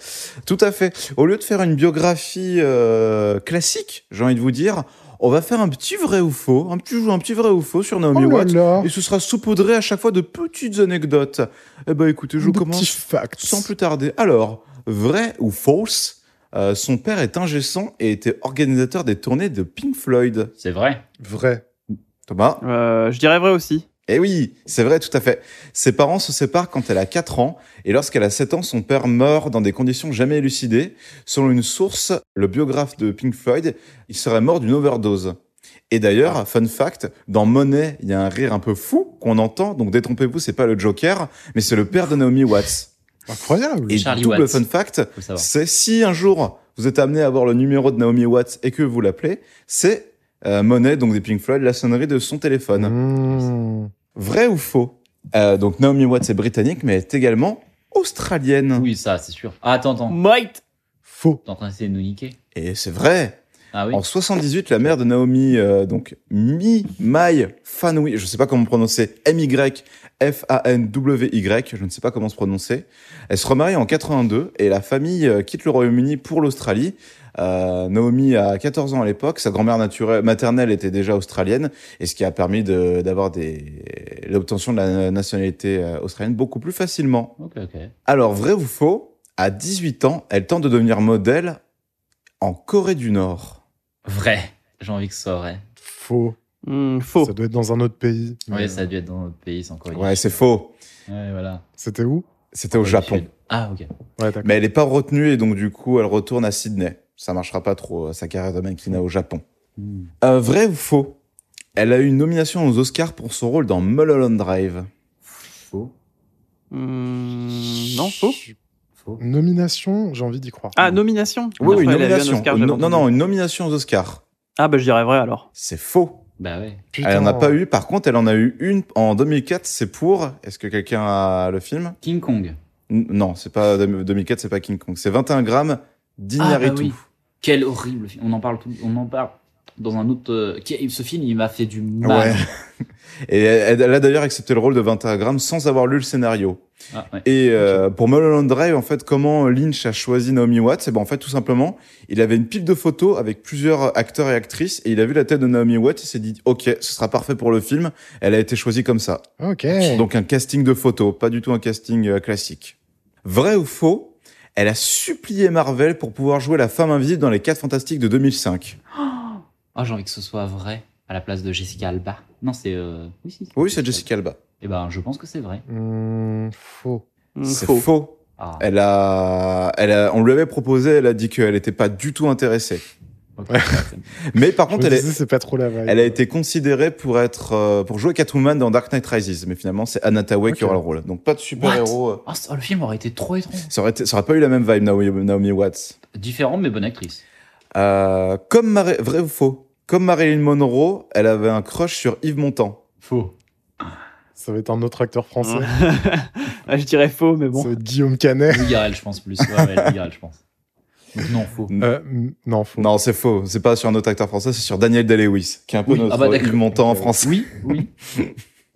Speaker 2: Tout à fait. Au lieu de faire une biographie euh, classique, j'ai envie de vous dire, on va faire un petit vrai ou faux, un petit un petit vrai ou faux sur Naomi
Speaker 3: oh là
Speaker 2: Watts.
Speaker 3: là.
Speaker 2: Et ce sera saupoudré à chaque fois de petites anecdotes. Eh ben, écoutez, je
Speaker 3: Des
Speaker 2: commence
Speaker 3: facts.
Speaker 2: sans plus tarder. Alors, vrai ou fausse euh, Son père est ingé et était organisateur des tournées de Pink Floyd.
Speaker 4: C'est vrai.
Speaker 3: Vrai.
Speaker 2: Thomas
Speaker 1: Euh, Je dirais vrai aussi.
Speaker 2: Eh oui, c'est vrai, tout à fait. Ses parents se séparent quand elle a 4 ans, et lorsqu'elle a 7 ans, son père meurt dans des conditions jamais élucidées. Selon une source, le biographe de Pink Floyd, il serait mort d'une overdose. Et d'ailleurs, fun fact, dans Monet, il y a un rire un peu fou qu'on entend, donc détrompez-vous, c'est pas le Joker, mais c'est le père de Naomi Watts.
Speaker 3: Incroyable.
Speaker 2: Et
Speaker 4: Charlie
Speaker 2: double
Speaker 4: Watts.
Speaker 2: fun fact, c'est si un jour vous êtes amené à avoir le numéro de Naomi Watts et que vous l'appelez, c'est euh, Monet, donc des Pink Floyd, la sonnerie de son téléphone.
Speaker 3: Mmh.
Speaker 2: Vrai ou faux? Euh, Donc Naomi Watts est britannique, mais elle est également australienne.
Speaker 4: Oui, ça, c'est sûr. Ah, attends, attends.
Speaker 1: Might
Speaker 3: Faux.
Speaker 4: T'es en train d'essayer de nous niquer
Speaker 2: Et c'est vrai.
Speaker 4: Ah oui.
Speaker 2: En 78, la mère de Naomi, euh, donc Mi Mai Fanui, je sais pas comment prononcer, M Y F A N W Y, je ne sais pas comment se prononcer. Elle se remarie en 82 et la famille euh, quitte le Royaume-Uni pour l'Australie. Euh, Naomi a 14 ans à l'époque, sa grand-mère maternelle était déjà australienne et ce qui a permis de- d'avoir des l'obtention de la nationalité euh, australienne beaucoup plus facilement.
Speaker 4: Ok, ok.
Speaker 2: Alors, vrai ou faux, à 18 ans, elle tente de devenir modèle en Corée du Nord.
Speaker 4: Vrai. J'ai envie que ce soit vrai.
Speaker 3: Faux.
Speaker 1: Hmm, Faux.
Speaker 3: Ça doit être dans un autre pays.
Speaker 4: Oui, ça a dû être dans notre pays, c'est encore
Speaker 2: Ouais, c'est faux.
Speaker 4: Ouais, voilà.
Speaker 3: C'était où?
Speaker 2: C'était au
Speaker 4: Corée
Speaker 2: Japon.
Speaker 4: Ah, ok.
Speaker 3: Ouais.
Speaker 2: Mais elle n'est pas retenue et donc du coup, elle retourne à Sydney. Ça marchera pas trop, euh, sa carrière de mannequinat au Japon.
Speaker 4: Hmm.
Speaker 2: Euh, vrai ou faux? Elle a eu une nomination aux Oscars pour son rôle dans Mulholland Drive.
Speaker 4: Faux.
Speaker 1: Hmm, Non, faux.
Speaker 4: Faux.
Speaker 3: Nomination, j'ai envie d'y croire.
Speaker 1: Ah, nomination
Speaker 2: Oui, oui, une
Speaker 1: eu un
Speaker 2: nomination.
Speaker 1: Oscar,
Speaker 2: non, non, une nomination aux Oscars.
Speaker 1: Ah, bah je dirais vrai alors.
Speaker 2: C'est faux.
Speaker 4: Bah ouais.
Speaker 3: Putain.
Speaker 2: Elle en a pas eu. Par contre, elle en a eu une en 2004. C'est pour. Est-ce que quelqu'un a le film?
Speaker 4: King Kong.
Speaker 2: N- Non, c'est pas 2004, c'est pas King Kong. C'est 21 grammes d'Iñárritu.
Speaker 4: Ah, bah oui. Quel horrible film. On en parle tout, on en parle dans un autre, euh, ce film, il m'a fait du mal.
Speaker 2: Ouais. (laughs) Et elle, a d'ailleurs accepté le rôle de 21 grammes sans avoir lu le scénario.
Speaker 4: Ah, ouais.
Speaker 2: Et euh, pour Mulholland Drive, en fait, comment Lynch a choisi Naomi Watts? Et ben en fait, tout simplement, il avait une pile de photos avec plusieurs acteurs et actrices, et il a vu la tête de Naomi Watts, il s'est dit, ok, ce sera parfait pour le film. Elle a été choisie comme ça.
Speaker 3: Ok.
Speaker 2: Donc un casting de photos, pas du tout un casting euh, classique. Vrai ou faux? Elle a supplié Marvel pour pouvoir jouer la femme invisible dans les 4 Fantastiques de 2005.
Speaker 4: Ah, j'ai envie que ce soit vrai à la place de Jessica Alba. Non, c'est. Euh... Oui, si,
Speaker 2: Oui, c'est Jessica Alba.
Speaker 4: Eh ben, je pense que c'est vrai.
Speaker 3: Hmm, faux.
Speaker 1: Hmm,
Speaker 2: C'est
Speaker 1: faux.
Speaker 2: faux.
Speaker 4: Ah,
Speaker 2: Elle a, elle a, on lui avait proposé, elle a dit qu'elle n'était pas du tout intéressée. (laughs) Mais par contre, elle, est-
Speaker 3: disais, c'est pas trop la vibe.
Speaker 2: elle a été considérée pour être, euh, pour jouer Catwoman dans Dark Knight Rises. Mais finalement, c'est Anna Tawai qui aura le rôle. Donc pas de super héros. euh.
Speaker 4: Ah, le film aurait été trop étrange.
Speaker 2: Ça aurait, été- ça aurait pas eu la même vibe, Naomi, Naomi Watts.
Speaker 4: Différente, mais bonne actrice.
Speaker 2: Euh, comme Mar- vrai ou faux? Comme Marilyn Monroe, elle avait un crush sur Yves Montand.
Speaker 4: Faux.
Speaker 3: Ça va être un autre acteur français. (laughs)
Speaker 1: Ah, je dirais faux, mais bon.
Speaker 3: Ça va être Guillaume Canet.
Speaker 4: Louis Garrel, je pense plus. Ouais, ouais, Louis Garrel, je pense. Non, faux.
Speaker 3: Euh, non, faux.
Speaker 2: Non, c'est faux. C'est pas sur un autre acteur français, c'est sur Daniel Day-Lewis, qui est un peu
Speaker 4: Oui,
Speaker 2: notre
Speaker 4: ah bah
Speaker 2: Montand en
Speaker 3: Ok.
Speaker 2: français.
Speaker 4: Oui, (laughs) oui.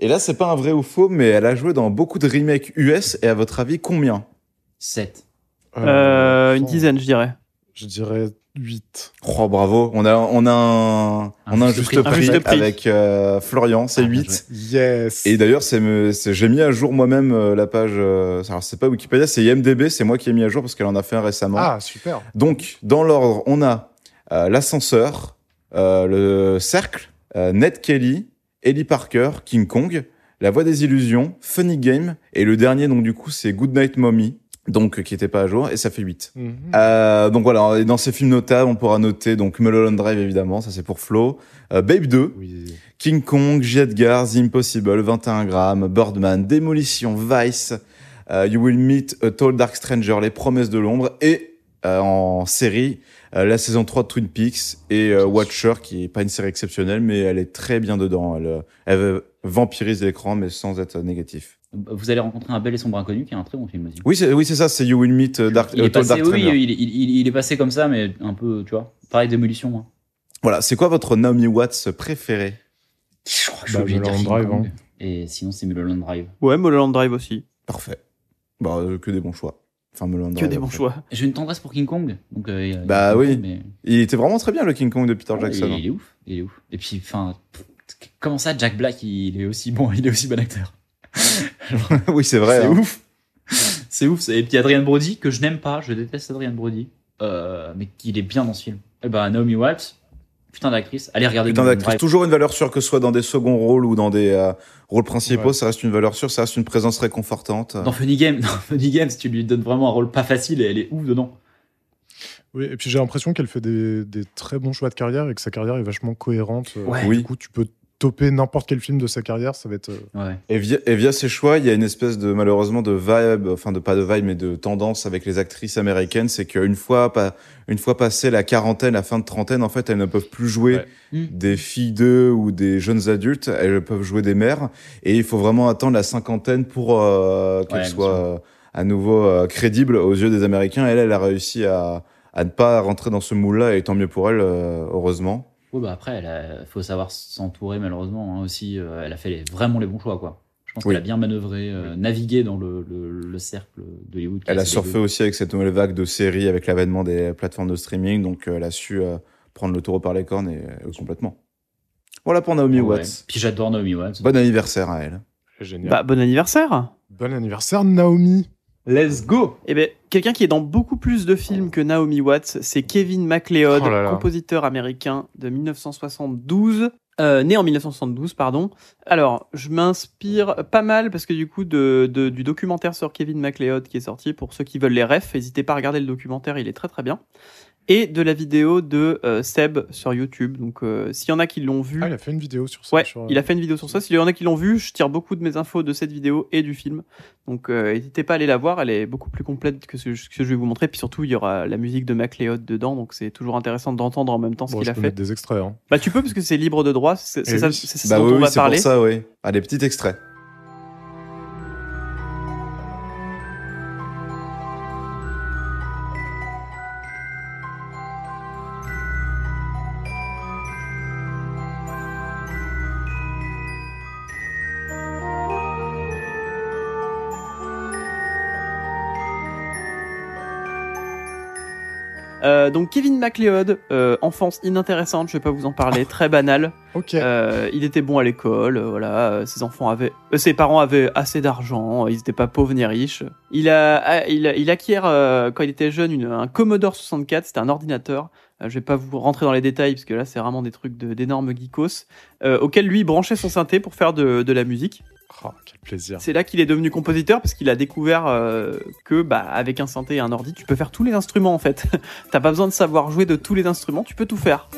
Speaker 2: Et là, c'est pas un vrai ou faux, mais elle a joué dans beaucoup de remakes US. Et à votre avis, combien?
Speaker 4: 7.
Speaker 1: Euh, une
Speaker 3: faux.
Speaker 1: dizaine, je dirais.
Speaker 3: Je dirais 8.
Speaker 2: Oh, bravo. On a, on a un,
Speaker 4: Un
Speaker 2: on a un
Speaker 4: juste
Speaker 2: juste
Speaker 4: prix.
Speaker 2: prix,
Speaker 1: Un juste prix.
Speaker 2: avec euh, Florian, c'est
Speaker 4: Ah, bien
Speaker 2: 8.
Speaker 3: Yes.
Speaker 2: Et d'ailleurs, c'est me- c'est- j'ai mis à jour moi-même euh, la page. euh, alors, c'est pas Wikipédia, c'est IMDB. C'est moi qui ai mis à jour parce qu'elle en a fait un récemment.
Speaker 3: ah, super.
Speaker 2: Donc, dans l'ordre, on a euh, l'ascenseur, euh, le cercle, euh, Ned Kelly, Ellie Parker, King Kong, La Voix des Illusions, Funny Game, et le dernier, donc du coup, c'est Goodnight Mommy, donc euh, qui était pas à jour, et ça fait 8.
Speaker 3: Mhm.
Speaker 2: Euh, donc voilà, et dans ces films notables, on pourra noter donc Mulholland Drive évidemment, ça c'est pour Flo, euh, Babe 2,
Speaker 3: Oui.
Speaker 2: King Kong, J. Edgar, The Impossible, 21 grammes, Birdman, Démolition, Vice, euh, You Will Meet a Tall Dark Stranger, Les Promesses de l'Ombre, et euh, en série, la saison 3 de Twin Peaks et Watcher, qui est pas une série exceptionnelle, mais elle est très bien dedans. Elle, elle vampirise l'écran, mais sans être négatif.
Speaker 4: Vous allez rencontrer un bel et sombre inconnu qui est un très bon film aussi.
Speaker 2: Oui, c'est oui, c'est ça, c'est You Will Meet a Dark,
Speaker 4: Il est
Speaker 2: Tall
Speaker 4: passé,
Speaker 2: Dark
Speaker 4: oui, il, il- il- il est passé comme ça, mais un peu, tu vois, pareil démolition. hein.
Speaker 2: Voilà, c'est quoi votre Naomi Watts préféré
Speaker 4: Je crois que je suis
Speaker 3: Bah,
Speaker 4: obligé de dire
Speaker 3: Drive, hein.
Speaker 4: Et sinon, c'est Mulholland Drive.
Speaker 1: Ouais, Mulholland Drive aussi.
Speaker 2: Parfait. Bah, euh, que des bons choix. Enfin, Mulholland
Speaker 1: Que
Speaker 2: Drive,
Speaker 1: des bons choix.
Speaker 4: J'ai une tendresse pour King Kong. Donc, euh,
Speaker 2: Bah
Speaker 4: King
Speaker 2: oui.
Speaker 4: Kong, mais-
Speaker 2: Il était vraiment très bien le King Kong de Peter
Speaker 4: Ouais,
Speaker 2: Jackson.
Speaker 4: Il, est ouf. Il est ouf. Et puis, enfin, comment ça, Jack Black, il est aussi bon, il est aussi bon acteur. (laughs)
Speaker 2: oui, c'est vrai.
Speaker 4: c'est
Speaker 2: hein.
Speaker 4: ouf. C'est ouf. c'est- Et puis Adrian Brody, que je n'aime pas, je déteste Adrian Brody, euh, mais qu'il est bien dans ce film. Et bah, Naomi Watts, putain d'actrice. Allez regarder
Speaker 2: Putain d'actrice, toujours une valeur sûre que ce soit dans des seconds rôles ou dans des euh, rôles principaux,
Speaker 3: Ouais.
Speaker 2: ça reste une valeur sûre, ça reste une présence réconfortante.
Speaker 4: Dans Funny Game, (laughs) dans Funny Game, si tu lui donnes vraiment un rôle pas facile, et elle est ouf dedans.
Speaker 3: Oui, et puis j'ai l'impression qu'elle fait des, des très bons choix de carrière et que sa carrière est vachement cohérente. Euh,
Speaker 4: Ouais.
Speaker 2: Oui.
Speaker 3: Du coup, tu peux topper n'importe quel film de sa carrière, ça va être. euh,
Speaker 4: Ouais.
Speaker 2: Et via, et via ses choix, il y a une espèce de malheureusement de vibe, enfin de pas de vibe, mais de tendance avec les actrices américaines, c'est qu'une fois, pas, une fois passé la quarantaine, la fin de trentaine, en fait, elles ne peuvent plus jouer
Speaker 3: Ouais.
Speaker 4: Mm.
Speaker 2: des filles d'eux ou des jeunes adultes, elles peuvent jouer des mères, et il faut vraiment attendre la cinquantaine pour euh, qu'elles
Speaker 4: Ouais,
Speaker 2: soient euh, à nouveau euh, crédibles aux yeux des Américains. Elle, elle a réussi à, à ne pas rentrer dans ce moule-là, et tant mieux pour elle, euh, heureusement.
Speaker 4: Oui, bah après, il faut savoir s'entourer malheureusement hein, aussi. euh, elle a fait les- vraiment les bons choix, quoi. Je pense
Speaker 2: Oui.
Speaker 4: qu'elle a bien manœuvré, euh, navigué dans le, le, le cercle d'Hollywood.
Speaker 2: Elle a surfé aussi avec cette nouvelle vague de séries, avec l'avènement des plateformes de streaming, donc euh, elle a su euh, prendre le taureau par les cornes et euh, complètement. Voilà pour Naomi
Speaker 4: Ouais.
Speaker 2: Watts.
Speaker 4: Puis j'adore Naomi Watts.
Speaker 2: Bon anniversaire à elle.
Speaker 3: Génial.
Speaker 1: Bah, bon anniversaire.
Speaker 3: Bon anniversaire, Naomi.
Speaker 4: Let's go
Speaker 1: Eh ben, quelqu'un qui est dans beaucoup plus de films que Naomi Watts, c'est Kevin MacLeod,
Speaker 3: Oh là là.
Speaker 1: compositeur américain de 1972. euh, né en 1972, pardon. Alors, je m'inspire pas mal parce que du coup, de, de- du documentaire sur Kevin MacLeod qui est sorti, pour ceux qui veulent les refs, n'hésitez pas à regarder le documentaire, il est très très bien. Et de la vidéo de euh, Seb sur YouTube. Donc, euh, s'il y en a qui l'ont vu,
Speaker 3: Ah, il a fait une vidéo sur ça.
Speaker 1: Ouais,
Speaker 3: sur, euh,
Speaker 1: il a fait une vidéo sur ça. S'il y en a qui l'ont vu, je tire beaucoup de mes infos de cette vidéo et du film. Donc euh, n'hésitez pas à aller la voir, elle est beaucoup plus complète que ce que je vais vous montrer. Puis surtout, il y aura la musique de MacLeod dedans, donc c'est toujours intéressant d'entendre en même temps ce
Speaker 3: Bon,
Speaker 1: qu'il a
Speaker 3: peux
Speaker 1: fait.
Speaker 3: mettre des extraits. hein.
Speaker 1: Bah tu peux parce que c'est libre de droit, c'est
Speaker 3: Eh
Speaker 1: ça,
Speaker 3: oui.
Speaker 1: c'est ça
Speaker 2: Bah
Speaker 1: dont
Speaker 2: oui,
Speaker 1: on va
Speaker 2: c'est pour
Speaker 1: parler.
Speaker 2: ça, oui. Ah, des petits extraits.
Speaker 1: Euh, donc Kevin MacLeod, euh, enfance inintéressante, je vais pas vous en parler, (laughs) très banal.
Speaker 3: Ok.
Speaker 1: Euh, il était bon à l'école, voilà. ses enfants avaient, ses parents avaient assez d'argent, ils étaient pas pauvres ni riches. Il a, il, il acquiert quand il était jeune une, un Commodore 64, c'était un ordinateur. Je vais pas vous rentrer dans les détails parce que là c'est vraiment des trucs de- d'énormes geekos, auquel lui branchait son synthé pour faire de, de la musique.
Speaker 3: Ah, quel plaisir.
Speaker 1: C'est là qu'il est devenu compositeur parce qu'il a découvert euh, que bah avec un synthé et un ordi tu peux faire tous les instruments en fait. (laughs) T'as pas besoin de savoir jouer de tous les instruments, tu peux tout faire.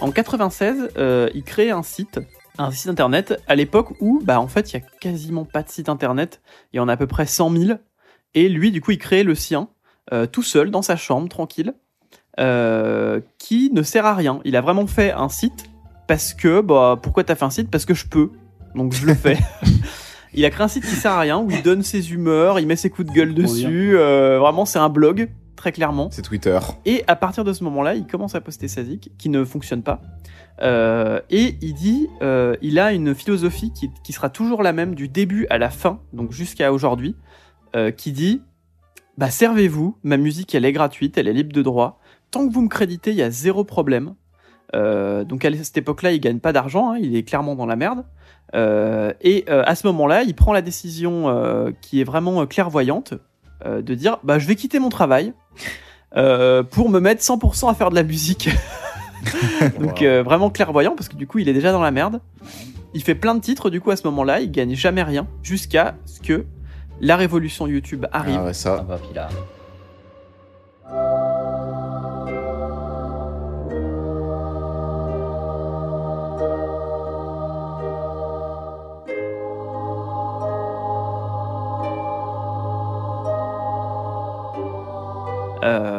Speaker 1: En 96, euh, il crée un site, un site internet à l'époque où bah en fait il y a quasiment pas de site internet, il y en a à peu près 100 000 et lui du coup il crée le sien euh, tout seul dans sa chambre tranquille. qui ne sert à rien. Il a vraiment fait un site parce que, bah, pourquoi t'as fait un site? Parce que je peux. Donc je le (laughs) fais. il a créé un site qui sert à rien, où il donne ses humeurs, il met ses coups de gueule dessus. euh, vraiment, c'est un blog, très clairement.
Speaker 2: C'est Twitter.
Speaker 1: Et à partir de ce moment-là, il commence à poster sa zik, qui ne fonctionne pas. Euh, et il dit, euh, il a une philosophie qui, qui sera toujours la même du début à la fin, donc jusqu'à aujourd'hui, qui dit, bah servez-vous, ma musique elle est gratuite, elle est libre de droit. Tant que vous me créditez, il y a zéro problème. Euh, donc à cette époque-là, il gagne pas d'argent, hein, il est clairement dans la merde. Euh, et euh, à ce moment-là, il prend la décision euh, qui est vraiment euh, clairvoyante euh, de dire bah je vais quitter mon travail euh, pour me mettre 100% à faire de la musique. (laughs) donc euh, vraiment clairvoyant parce que du coup il est déjà dans la merde. Il fait plein de titres du coup à ce moment-là, il gagne jamais rien jusqu'à ce que la révolution YouTube arrive.
Speaker 2: Ah ouais,
Speaker 4: Ah
Speaker 2: ça.
Speaker 4: bah,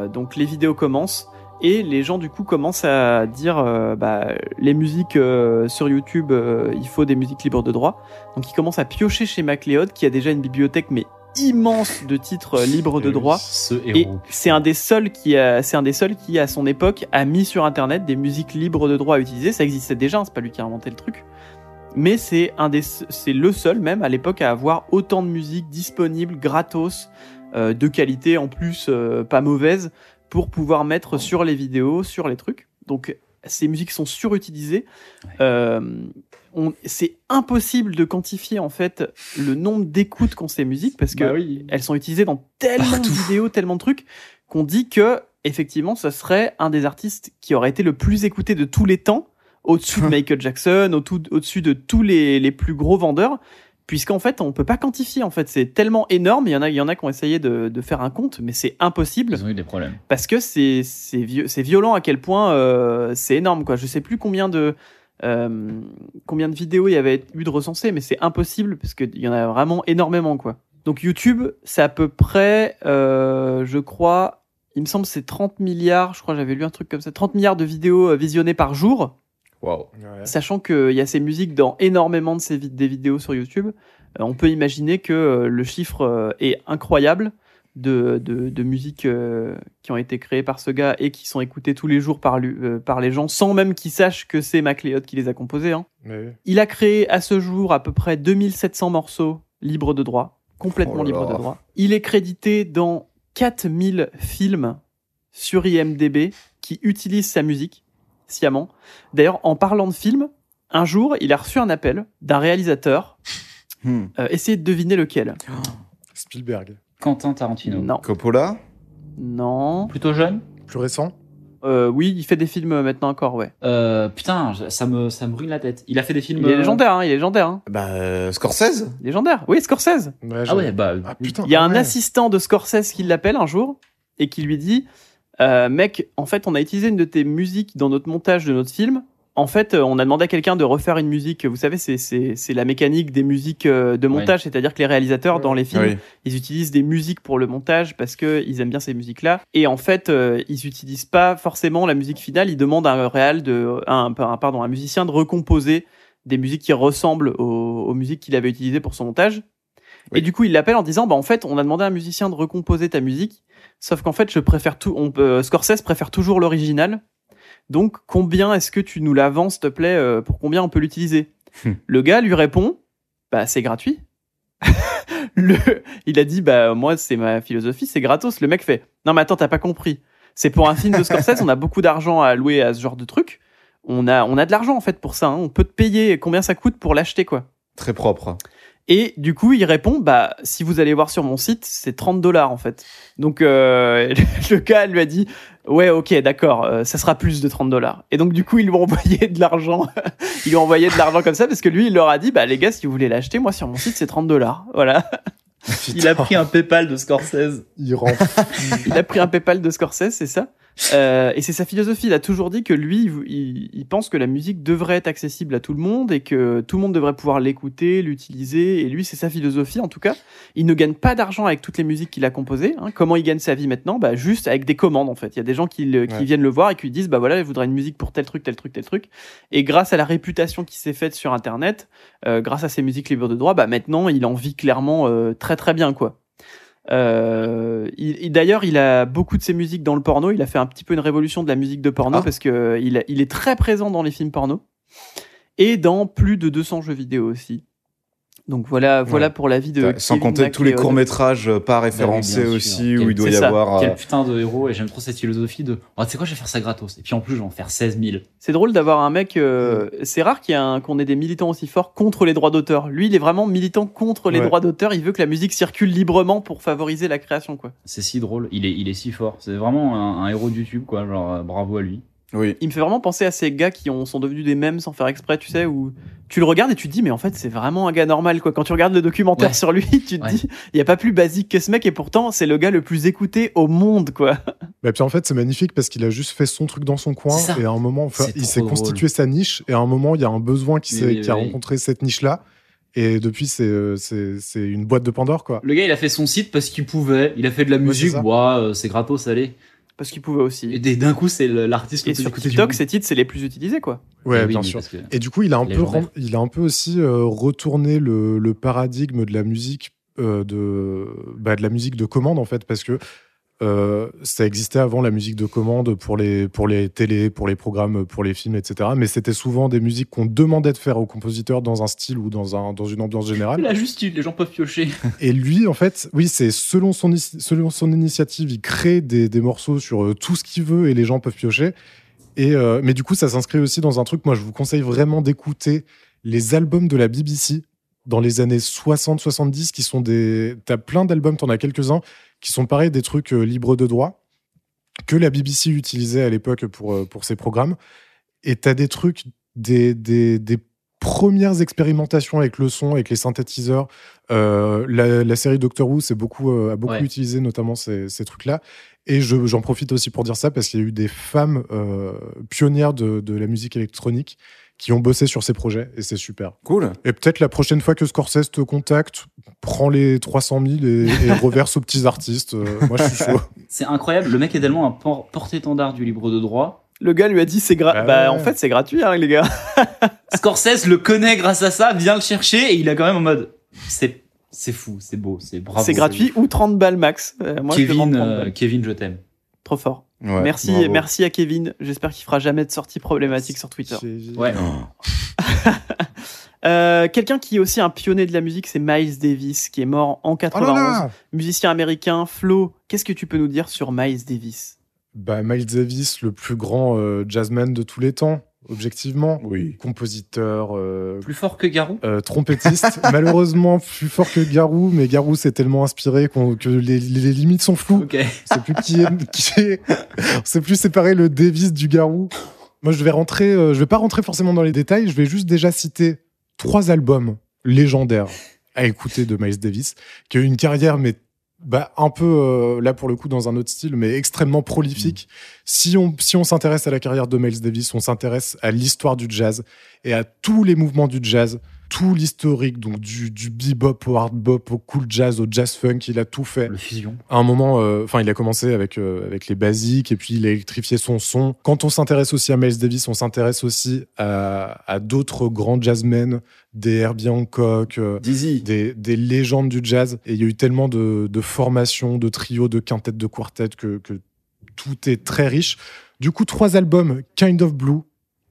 Speaker 1: donc les vidéos commencent et les gens du coup commencent à dire euh, bah, les musiques euh, sur YouTube, euh, il faut des musiques libres de droit. Donc ils commencent à piocher chez MacLeod qui a déjà une bibliothèque mais immense de titres euh, libres de droit.
Speaker 4: Ce
Speaker 1: Et c'est un des seuls qui a, c'est un des seuls qui à son époque a mis sur internet des musiques libres de droit à utiliser. Ça existait déjà, hein, c'est pas lui qui a inventé le truc. Mais c'est un des, c'est le seul même à l'époque à avoir autant de musique disponible gratos, euh, de qualité en plus euh, pas mauvaise pour pouvoir mettre sur les vidéos, sur les trucs. Donc ces musiques sont surutilisées.
Speaker 4: Ouais.
Speaker 1: Euh, c'est impossible de quantifier en fait le nombre d'écoutes qu'ont ces musiques parce que
Speaker 4: Bah oui.
Speaker 1: elles sont utilisées dans tellement
Speaker 4: Partout.
Speaker 1: de vidéos, tellement de trucs, qu'on dit que, effectivement, ce serait un des artistes qui aurait été le plus écouté de tous les temps, au-dessus de (laughs) Michael Jackson, au- au-dessus de tous les, les plus gros vendeurs, puisqu'en fait, on peut pas quantifier, en fait, c'est tellement énorme, il y en a, il y en a qui ont essayé de, de faire un compte, mais c'est impossible,
Speaker 4: Ils ont eu des problèmes.
Speaker 1: parce que c'est, c'est, vieux- c'est violent à quel point euh, c'est énorme, quoi. Je sais plus combien de, euh, combien de vidéos il y avait eu de recensées, mais c'est impossible parce qu'il y en a vraiment énormément, quoi. Donc YouTube, c'est à peu près, euh, je crois, il me semble c'est 30 milliards, je crois j'avais lu un truc comme ça, 30 milliards de vidéos euh, visionnées par jour,
Speaker 3: Ouais.
Speaker 1: sachant qu'il y a ces musiques dans énormément de ces vid- des vidéos sur YouTube. euh, on peut imaginer que euh, le chiffre euh, est incroyable de, de, de musiques euh, qui ont été créées par ce gars et qui sont écoutées tous les jours par, lui- euh, par les gens sans même qu'ils sachent que c'est MacLeod qui les a composées. hein. Il a créé à ce jour à peu près 2700 morceaux libres de droit, complètement
Speaker 2: Oh
Speaker 1: libres de droit. Il est crédité dans 4000 films sur IMDB qui utilisent sa musique sciemment. D'ailleurs, en parlant de films, un jour, il a reçu un appel d'un réalisateur.
Speaker 2: Hmm.
Speaker 1: Euh, essayez de deviner lequel. (gasps)
Speaker 3: Spielberg.
Speaker 4: Quentin Tarantino.
Speaker 1: Non,
Speaker 2: Coppola?
Speaker 1: Non.
Speaker 4: Plutôt jeune?
Speaker 3: Plus récent?
Speaker 1: Euh, oui, il fait des films euh, maintenant encore, ouais.
Speaker 4: euh, Putain, ça me, ça me brûle la tête. Il a fait des films.
Speaker 1: Il est légendaire, hein, il est légendaire. Hein.
Speaker 2: Bah, euh, Scorsese
Speaker 1: Légendaire. Oui, Scorsese.
Speaker 3: Ouais,
Speaker 4: Ah ouais, bah.
Speaker 3: Ah, putain,
Speaker 1: Il y a un assistant de Scorsese qui l'appelle un jour et qui lui dit euh, Mec, en fait, on a utilisé une de tes musiques dans notre montage de notre film. En fait, euh, on a demandé à quelqu'un de refaire une musique. Vous savez, c'est- c'est c'est la mécanique des musiques euh, de montage, c'est-à-dire que les réalisateurs, dans les films,
Speaker 2: Oui.
Speaker 1: ils utilisent des musiques pour le montage parce que ils aiment bien ces musiques-là. Et en fait, euh, ils utilisent pas forcément la musique finale. Ils demandent à un réal de, à un, un- pardon, à un musicien de recomposer des musiques qui ressemblent aux, aux musiques qu'il avait utilisées pour son montage.
Speaker 2: Oui.
Speaker 1: Et du coup, il l'appelle en disant, bah en fait, on a demandé à un musicien de recomposer ta musique, sauf qu'en fait, je préfère tout. On, peut- Scorsese préfère toujours l'original. Donc, combien est-ce que tu nous la vends, s'il te plaît, euh, pour combien on peut l'utiliser
Speaker 2: Hmm.
Speaker 1: Le gars lui répond, bah c'est gratuit. (laughs) le, il a dit, bah moi c'est ma philosophie, c'est gratos. Le mec fait, non mais attends, t'as pas compris. C'est pour un film de Scorsese, on a beaucoup d'argent à allouer à ce genre de truc. On a, on a de l'argent en fait pour ça. hein. On peut te payer combien ça coûte pour l'acheter quoi.
Speaker 2: Très propre.
Speaker 1: Et du coup, il répond, bah, si vous allez voir sur mon site, c'est 30 dollars en fait. Donc, euh, (laughs) le gars lui a dit, ouais, ok, d'accord, euh, ça sera plus de 30 dollars. Et donc, du coup, ils lui ont envoyé de l'argent. (laughs) ils lui ont envoyé de l'argent comme ça parce que lui, il leur a dit, bah, les gars, si vous voulez l'acheter, moi, sur mon site, c'est 30 dollars. Voilà. (laughs)
Speaker 4: Il a pris un PayPal de Scorsese.
Speaker 3: Il rend
Speaker 1: il a pris un PayPal de Scorsese, c'est ça? Euh, et c'est sa philosophie. Il a toujours dit que lui, il, pense que la musique devrait être accessible à tout le monde et que tout le monde devrait pouvoir l'écouter, l'utiliser. Et lui, c'est sa philosophie en tout cas. Il ne gagne pas d'argent avec toutes les musiques qu'il a composées. hein. Comment il gagne sa vie maintenant? Bah, Juste avec des commandes en fait. Il y a des gens qui, le- qui
Speaker 3: Ouais.
Speaker 1: viennent le voir et qui lui disent bah voilà, je voudrais une musique pour tel truc, tel truc, tel truc. Et grâce à la réputation qui s'est faite sur Internet, euh, grâce à ses musiques libres de droit, bah maintenant il en vit clairement euh, très très bien quoi. Euh, il- il- D'ailleurs, il a beaucoup de ses musiques dans le porno. Il a fait un petit peu une révolution de la musique de porno
Speaker 2: Ah.
Speaker 1: parce que euh, il, a- il est très présent dans les films porno et dans plus de 200 jeux vidéo aussi. Donc voilà, voilà pour la vie de.
Speaker 2: Sans
Speaker 1: Kevin
Speaker 2: compter tous les
Speaker 1: MacLeod.
Speaker 2: courts-métrages pas
Speaker 4: Bah oui,
Speaker 2: référencés aussi, où
Speaker 4: Quel-
Speaker 2: il doit
Speaker 1: c'est
Speaker 2: y
Speaker 1: ça.
Speaker 2: avoir.
Speaker 4: Quel
Speaker 2: euh,
Speaker 4: putain de héros, et j'aime trop cette philosophie de oh, tu sais quoi, je vais faire ça gratos. Et puis en plus, je vais en faire 16 000.
Speaker 1: C'est drôle d'avoir un mec. euh, c'est rare qu'il y ait un- qu'on ait des militants aussi forts contre les droits d'auteur. Lui, il est vraiment militant contre les
Speaker 3: Ouais.
Speaker 1: droits d'auteur. Il veut que la musique circule librement pour favoriser la création, quoi.
Speaker 4: C'est si drôle, il est, il est si fort. C'est vraiment un, un héros de YouTube, quoi. Genre, euh, bravo à lui.
Speaker 2: Oui.
Speaker 1: Il me fait vraiment penser à ces gars qui ont, sont devenus des mèmes sans faire exprès, tu sais, où tu le regardes et tu te dis, mais en fait, c'est vraiment un gars normal, quoi. Quand tu regardes le documentaire
Speaker 4: Ouais.
Speaker 1: sur lui, tu te
Speaker 4: Ouais.
Speaker 1: dis, il n'y a pas plus basique que ce mec, et pourtant, c'est le gars le plus écouté au monde, quoi.
Speaker 3: Mais (laughs) puis en fait, c'est magnifique parce qu'il a juste fait son truc dans son coin et à un moment, enfin, il s'est constitué sa niche et à un moment, il y a un besoin qui,
Speaker 4: Oui,
Speaker 3: s'est-
Speaker 4: oui,
Speaker 3: qui a
Speaker 4: oui.
Speaker 3: rencontré cette niche-là. Et depuis, c'est euh, c'est une boîte de Pandore, quoi.
Speaker 4: Le gars, il a fait son site parce qu'il pouvait. Il a fait de la
Speaker 3: Ouais,
Speaker 4: musique,
Speaker 3: c'est
Speaker 4: ouah, euh, c'est gratos, allez.
Speaker 1: Parce qu'il pouvait aussi.
Speaker 4: Et d'un coup, c'est le- l'artiste
Speaker 1: Et
Speaker 4: plus
Speaker 1: sur TikTok, ces titres, c'est les plus utilisés, quoi.
Speaker 3: Ouais,
Speaker 4: Eh oui,
Speaker 3: bien sûr.
Speaker 4: que-
Speaker 3: Et du coup, il a un peu,
Speaker 4: Légendaire.
Speaker 3: rem- il a un peu aussi euh, retourné le, le paradigme de la musique euh, de, bah, de la musique de commande en fait, parce que euh, ça existait avant la musique de commande pour les pour les télés, pour les programmes, pour les films, etc. Mais c'était souvent des musiques qu'on demandait de faire aux compositeurs dans un style ou dans un dans une ambiance générale.
Speaker 4: La justice, les gens peuvent piocher. (laughs)
Speaker 3: Et lui, en fait, oui, c'est selon son, selon son initiative, il crée des, des morceaux sur euh, tout ce qu'il veut et les gens peuvent piocher. Et, euh, mais du coup, ça s'inscrit aussi dans un truc, moi, je vous conseille vraiment d'écouter les albums de la BBC dans les années 60-70, qui sont des... T'as plein d'albums, t'en as quelques-uns, qui sont pareil, des trucs euh, libres de droit, que la BBC utilisait à l'époque pour, euh, pour ses programmes. Et t'as des trucs, des, des, des premières expérimentations avec le son, avec les synthétiseurs, euh, la, la série Doctor Who c'est beaucoup, euh, a beaucoup
Speaker 4: Ouais.
Speaker 3: utilisé notamment ces, ces trucs-là. Et je- j'en profite aussi pour dire ça parce qu'il y a eu des femmes euh, pionnières de, de la musique électronique qui ont bossé sur ces projets et c'est super.
Speaker 2: Cool.
Speaker 3: Et peut-être la prochaine fois que Scorsese te contacte, prends les 300 000 et, et (laughs) reverse aux petits artistes. Euh, moi, je suis chaud. (laughs)
Speaker 4: C'est incroyable. Le mec est tellement un por- porte-étendard du libre de droit.
Speaker 1: Le gars lui a dit, c'est gra-
Speaker 3: Bah
Speaker 1: bah,
Speaker 3: ouais.
Speaker 1: en fait, c'est gratuit, hein, les gars. (laughs)
Speaker 4: Scorsese le connaît grâce à ça, vient le chercher et il a quand même en mode. C'est, c'est fou, c'est beau, c'est bravo.
Speaker 1: c'est gratuit ou 30 balles max. Euh, moi, je demande
Speaker 4: Kevin,
Speaker 1: 30
Speaker 4: euh,
Speaker 1: balles.
Speaker 4: Kevin, je t'aime.
Speaker 1: Trop fort.
Speaker 2: Ouais,
Speaker 1: merci,
Speaker 2: bravo.
Speaker 1: merci à Kevin. J'espère qu'il fera jamais de sortie problématique sur Twitter.
Speaker 4: Ouais. (laughs)
Speaker 1: Euh, Quelqu'un qui est aussi un pionnier de la musique, c'est Miles Davis, qui est mort en
Speaker 3: Oh là
Speaker 1: 91.
Speaker 3: là
Speaker 1: Musicien américain. Flo, qu'est-ce que tu peux nous dire sur Miles Davis?
Speaker 3: Bah, Miles Davis, le plus grand euh, jazzman de tous les temps, objectivement.
Speaker 2: Oui.
Speaker 3: Compositeur, euh,
Speaker 4: Plus fort que Garou.
Speaker 3: euh, trompettiste, (laughs) malheureusement plus fort que Garou, mais Garou s'est tellement inspiré qu'on- que les, les limites sont floues.
Speaker 4: Ok.
Speaker 3: On sait plus qui est, qui est- on sait plus séparer le Davis du Garou. Moi, je vais rentrer, euh, je vais pas rentrer forcément dans les détails. Je vais juste déjà citer trois albums légendaires à écouter de Miles Davis, qui a eu une carrière mais bah, un peu euh, là pour le coup dans un autre style, mais extrêmement prolifique. Si on si on s'intéresse à la carrière de Miles Davis, on s'intéresse à l'histoire du jazz et à tous les mouvements du jazz, tout l'historique, donc du, du bebop au hard bop, au cool jazz, au jazz funk, il a tout fait
Speaker 4: Le fusion.
Speaker 3: à un moment, euh, enfin, il a commencé avec, euh, avec les basiques et puis il a électrifié son son. Quand on s'intéresse aussi à Miles Davis, on s'intéresse aussi à, à d'autres grands jazzmen, des Herbie Hancock, euh,
Speaker 2: Dizzy.
Speaker 3: des, des légendes du jazz. Et il y a eu tellement de, de formations, de trios, de quintettes, de quartettes que, que tout est très riche. Du coup, trois albums, Kind of Blue,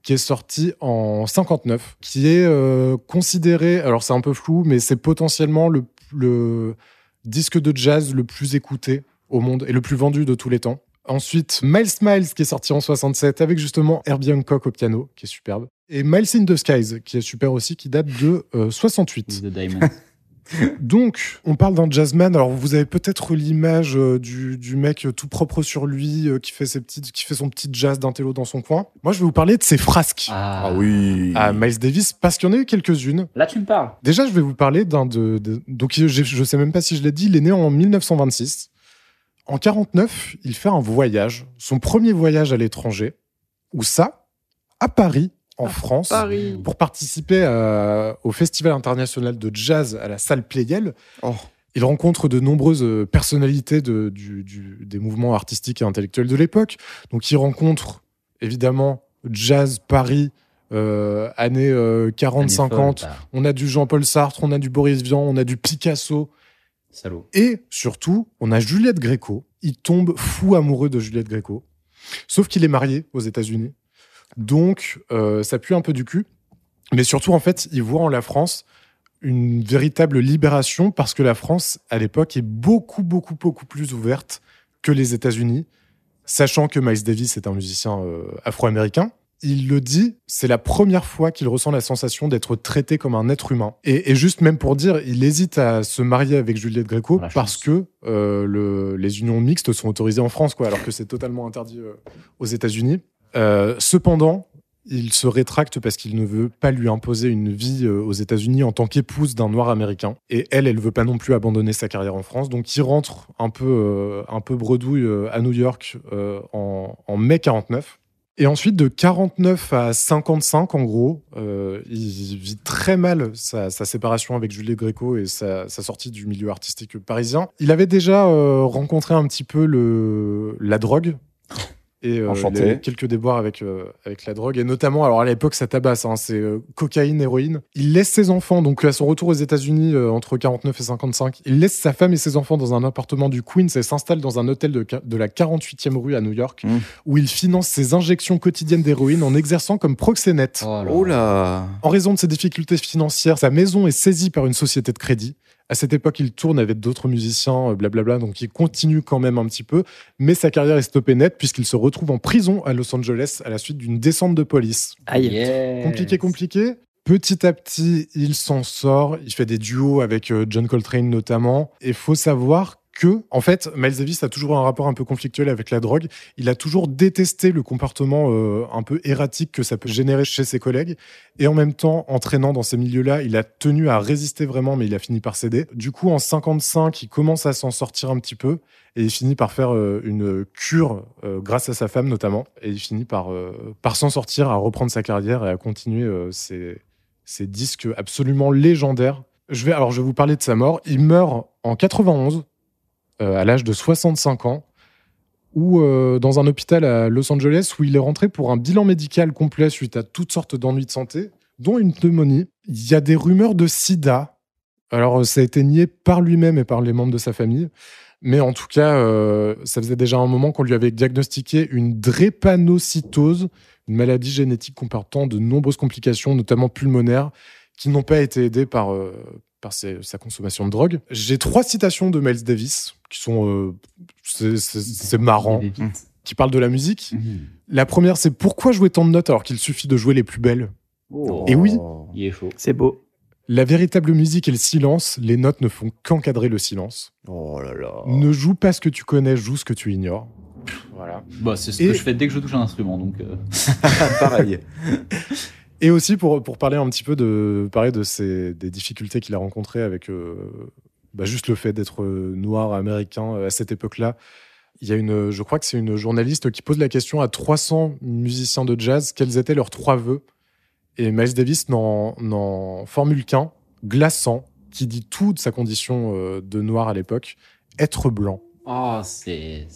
Speaker 3: qui est sorti en 59, qui est euh, considéré, alors c'est un peu flou, mais c'est potentiellement le, le disque de jazz le plus écouté au monde et le plus vendu de tous les temps. Ensuite, Miles Miles, qui est sorti en 67, avec justement Herbie Hancock au piano, qui est superbe. Et Miles in the Skies, qui est super aussi, qui date de euh, 68.
Speaker 4: The Diamond. (laughs)
Speaker 3: Donc, on parle d'un jazzman. Alors, vous avez peut-être l'image euh, du, du mec euh, tout propre sur lui, euh, qui, fait ses petites, qui fait son petit jazz d'intello dans son coin. Moi, je vais vous parler de ses frasques
Speaker 4: Ah,
Speaker 2: Ah oui.
Speaker 3: à Miles Davis, parce qu'il y en a eu quelques-unes.
Speaker 4: Là, tu me parles.
Speaker 3: Déjà, je vais vous parler d'un de, de- Donc, je, je sais même pas si je l'ai dit, il est né en 1926. En 49, il fait un voyage, son premier voyage à l'étranger. Où ça À Paris, en France
Speaker 1: Paris.
Speaker 3: pour participer à- au Festival international de jazz à la salle Playel.
Speaker 2: Oh.
Speaker 3: Il rencontre de nombreuses euh, personnalités de- du- du- des mouvements artistiques et intellectuels de l'époque. Donc il rencontre évidemment Jazz Paris, euh, années euh, 40-50.
Speaker 4: Année folle,
Speaker 3: On a du Jean-Paul Sartre, on a du Boris Vian, on a du Picasso.
Speaker 4: Salaud.
Speaker 3: Et surtout, on a Juliette Gréco. Il tombe fou amoureux de Juliette Gréco. Sauf qu'il est marié aux États-Unis. Donc, euh, ça pue un peu du cul. Mais surtout, en fait, il voit en la France une véritable libération parce que la France, à l'époque, est beaucoup, beaucoup, beaucoup plus ouverte que les États-Unis, sachant que Miles Davis est un musicien euh, afro-américain. Il le dit, c'est la première fois qu'il ressent la sensation d'être traité comme un être humain. Et, et juste même pour dire, il hésite à se marier avec Juliette Gréco
Speaker 4: La chance.
Speaker 3: parce que euh, le- les unions mixtes sont autorisées en France, quoi, alors que c'est totalement interdit euh, aux États-Unis. Euh, cependant, il se rétracte parce qu'il ne veut pas lui imposer une vie euh, aux États-Unis en tant qu'épouse d'un noir américain. Et elle, elle veut pas non plus abandonner sa carrière en France. Donc il rentre un peu, euh, un peu bredouille à New York en, en mai 49. Et ensuite, de 49 à 55, en gros, il vit très mal sa, séparation avec Juliette Gréco et sa, sortie du milieu artistique parisien. Il avait déjà rencontré un petit peu la drogue. Et euh,
Speaker 2: Enchanté.
Speaker 3: il avait quelques déboires avec, euh, avec la drogue. Et notamment, alors à l'époque, ça tabasse, hein, c'est euh, cocaïne, héroïne. Il laisse ses enfants, donc à son retour aux États-Unis euh, entre 49 et 55, il laisse sa femme et ses enfants dans un appartement du Queens et s'installe dans un hôtel de, de la 48e rue à New York,
Speaker 2: Mm.
Speaker 3: où il finance ses injections quotidiennes d'héroïne en exerçant comme proxénète.
Speaker 4: Oh là.
Speaker 2: Oh là
Speaker 3: En raison de ses difficultés financières, sa maison est saisie par une société de crédit. À cette époque, il tourne avec d'autres musiciens, euh, blablabla, donc il continue quand même un petit peu, mais sa carrière est stoppée net puisqu'il se retrouve en prison à Los Angeles à la suite d'une descente de police.
Speaker 1: Aïe.
Speaker 4: Yes.
Speaker 3: Compliqué, compliqué. Petit à petit, il s'en sort. Il fait des duos avec euh, John Coltrane notamment. Et faut savoir que, en fait, Miles Davis a toujours un rapport un peu conflictuel avec la drogue. Il a toujours détesté le comportement euh, un peu erratique que ça peut générer chez ses collègues. Et en même temps, entraînant dans ces milieux-là, il a tenu à résister vraiment, mais il a fini par céder. Du coup, en 55, il commence à s'en sortir un petit peu. Et il finit par faire euh, une cure euh, grâce à sa femme notamment. Et il finit par, par s'en sortir, à reprendre sa carrière et à continuer ses, ses disques absolument légendaires. Je vais, alors, je vais vous parler de sa mort. Il meurt en 91, euh, à l'âge de 65 ans, ou euh, dans un hôpital à Los Angeles où il est rentré pour un bilan médical complet suite à toutes sortes d'ennuis de santé, dont une pneumonie. Il y a des rumeurs de sida. Alors, euh, ça a été nié par lui-même et par les membres de sa famille. Mais en tout cas, euh, ça faisait déjà un moment qu'on lui avait diagnostiqué une drépanocytose, une maladie génétique comportant de nombreuses complications, notamment pulmonaires, qui n'ont pas été aidées par, euh, par ses- sa consommation de drogue. J'ai trois citations de Miles Davis qui sont... euh, c'est- marrant, qui parlent de la musique.
Speaker 4: Mhm.
Speaker 3: La première, c'est pourquoi jouer tant de notes alors qu'il suffit de jouer les plus belles?
Speaker 4: Oh.
Speaker 3: Et oui.
Speaker 4: Il est chaud.
Speaker 1: C'est beau.
Speaker 3: La véritable musique est le silence, les notes ne font qu'encadrer le silence.
Speaker 2: Oh là là
Speaker 3: Ne joue pas ce que tu connais, joue ce que tu ignores. Voilà.
Speaker 4: Bah, c'est ce
Speaker 3: Et-
Speaker 4: que je fais dès que je touche un instrument. Donc, euh, (laughs)
Speaker 2: Pareil. (laughs)
Speaker 3: Et aussi pour, pour parler un petit peu de, parler de ces, des difficultés qu'il a rencontrées avec euh, bah, juste le fait d'être euh, noir américain euh, à cette époque-là. Il y a une, je crois que c'est une journaliste qui pose la question à 300 musiciens de jazz quels étaient leurs trois vœux. Et Miles Davis n'en formule qu'un, glaçant, qui dit tout de sa condition de noir à l'époque, être blanc.
Speaker 4: oh, c'est.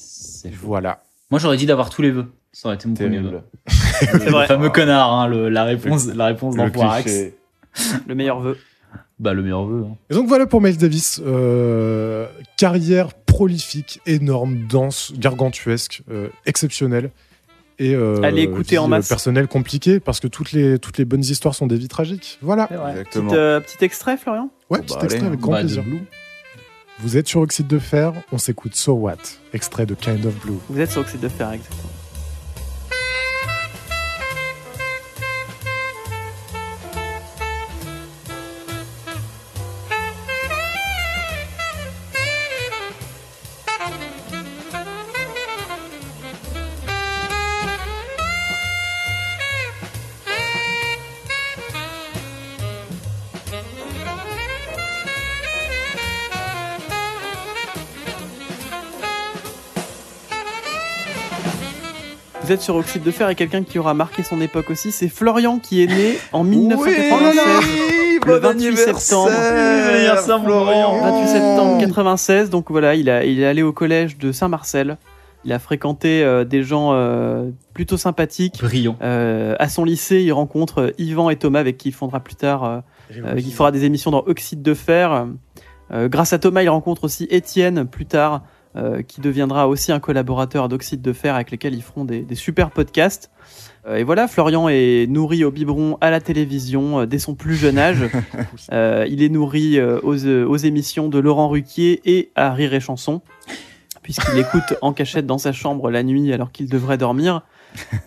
Speaker 3: Voilà.
Speaker 4: Moi, j'aurais dit d'avoir tous les vœux. Ça aurait été mon premier vœu. (laughs) Le fameux connard, hein, le- la réponse, la réponse
Speaker 2: Le cliché.
Speaker 1: Le meilleur vœu.
Speaker 4: Bah, le meilleur vœu. hein.
Speaker 3: Et donc voilà pour Miles Davis. Euh, carrière prolifique, énorme, dense, gargantuesque, euh, exceptionnelle. Et euh,
Speaker 1: Allez écouter en
Speaker 3: vie,
Speaker 1: masse.
Speaker 3: euh, personnelle compliquée parce que toutes les, toutes les bonnes histoires sont des vies tragiques. Voilà.
Speaker 2: Exactement.
Speaker 1: Petit, euh, petit extrait, Florian?
Speaker 3: Ouais,
Speaker 2: Bon,
Speaker 3: petit
Speaker 2: bah,
Speaker 3: extrait
Speaker 2: allez,
Speaker 3: avec
Speaker 2: hein.
Speaker 3: grand
Speaker 4: Bah,
Speaker 3: plaisir.
Speaker 4: Blue.
Speaker 3: Vous êtes sur Oxyde de Fer, on s'écoute So What, extrait de Kind of Blue.
Speaker 1: Vous êtes sur Oxyde de Fer, exactement. Vous êtes sur Oxyde de Fer et quelqu'un qui aura marqué son époque aussi, c'est Florian qui est né en 1996.
Speaker 2: Oui,
Speaker 1: le
Speaker 2: bon
Speaker 1: 28
Speaker 2: anniversaire,
Speaker 1: septembre.
Speaker 2: Florian.
Speaker 4: grand.
Speaker 1: 28 septembre 96, donc voilà, il, a, il est allé au collège de Saint-Marcel. Il a fréquenté euh, des gens euh, plutôt sympathiques.
Speaker 4: Brillant.
Speaker 1: Euh, à son lycée, il rencontre Yvan et Thomas, avec qui il fondera plus tard, euh, il fera des émissions dans Oxyde de Fer. Euh, grâce à Thomas, il rencontre aussi Étienne plus tard, euh, qui deviendra aussi un collaborateur d'Oxyde de Fer avec lesquels ils feront des, des super podcasts. Euh, et voilà, Florian est nourri au biberon à la télévision euh, dès son plus jeune âge. (laughs) Euh, il est nourri euh, aux, aux émissions de Laurent Ruquier et à Rire et Chanson, puisqu'il écoute en cachette dans sa chambre la nuit alors qu'il devrait dormir.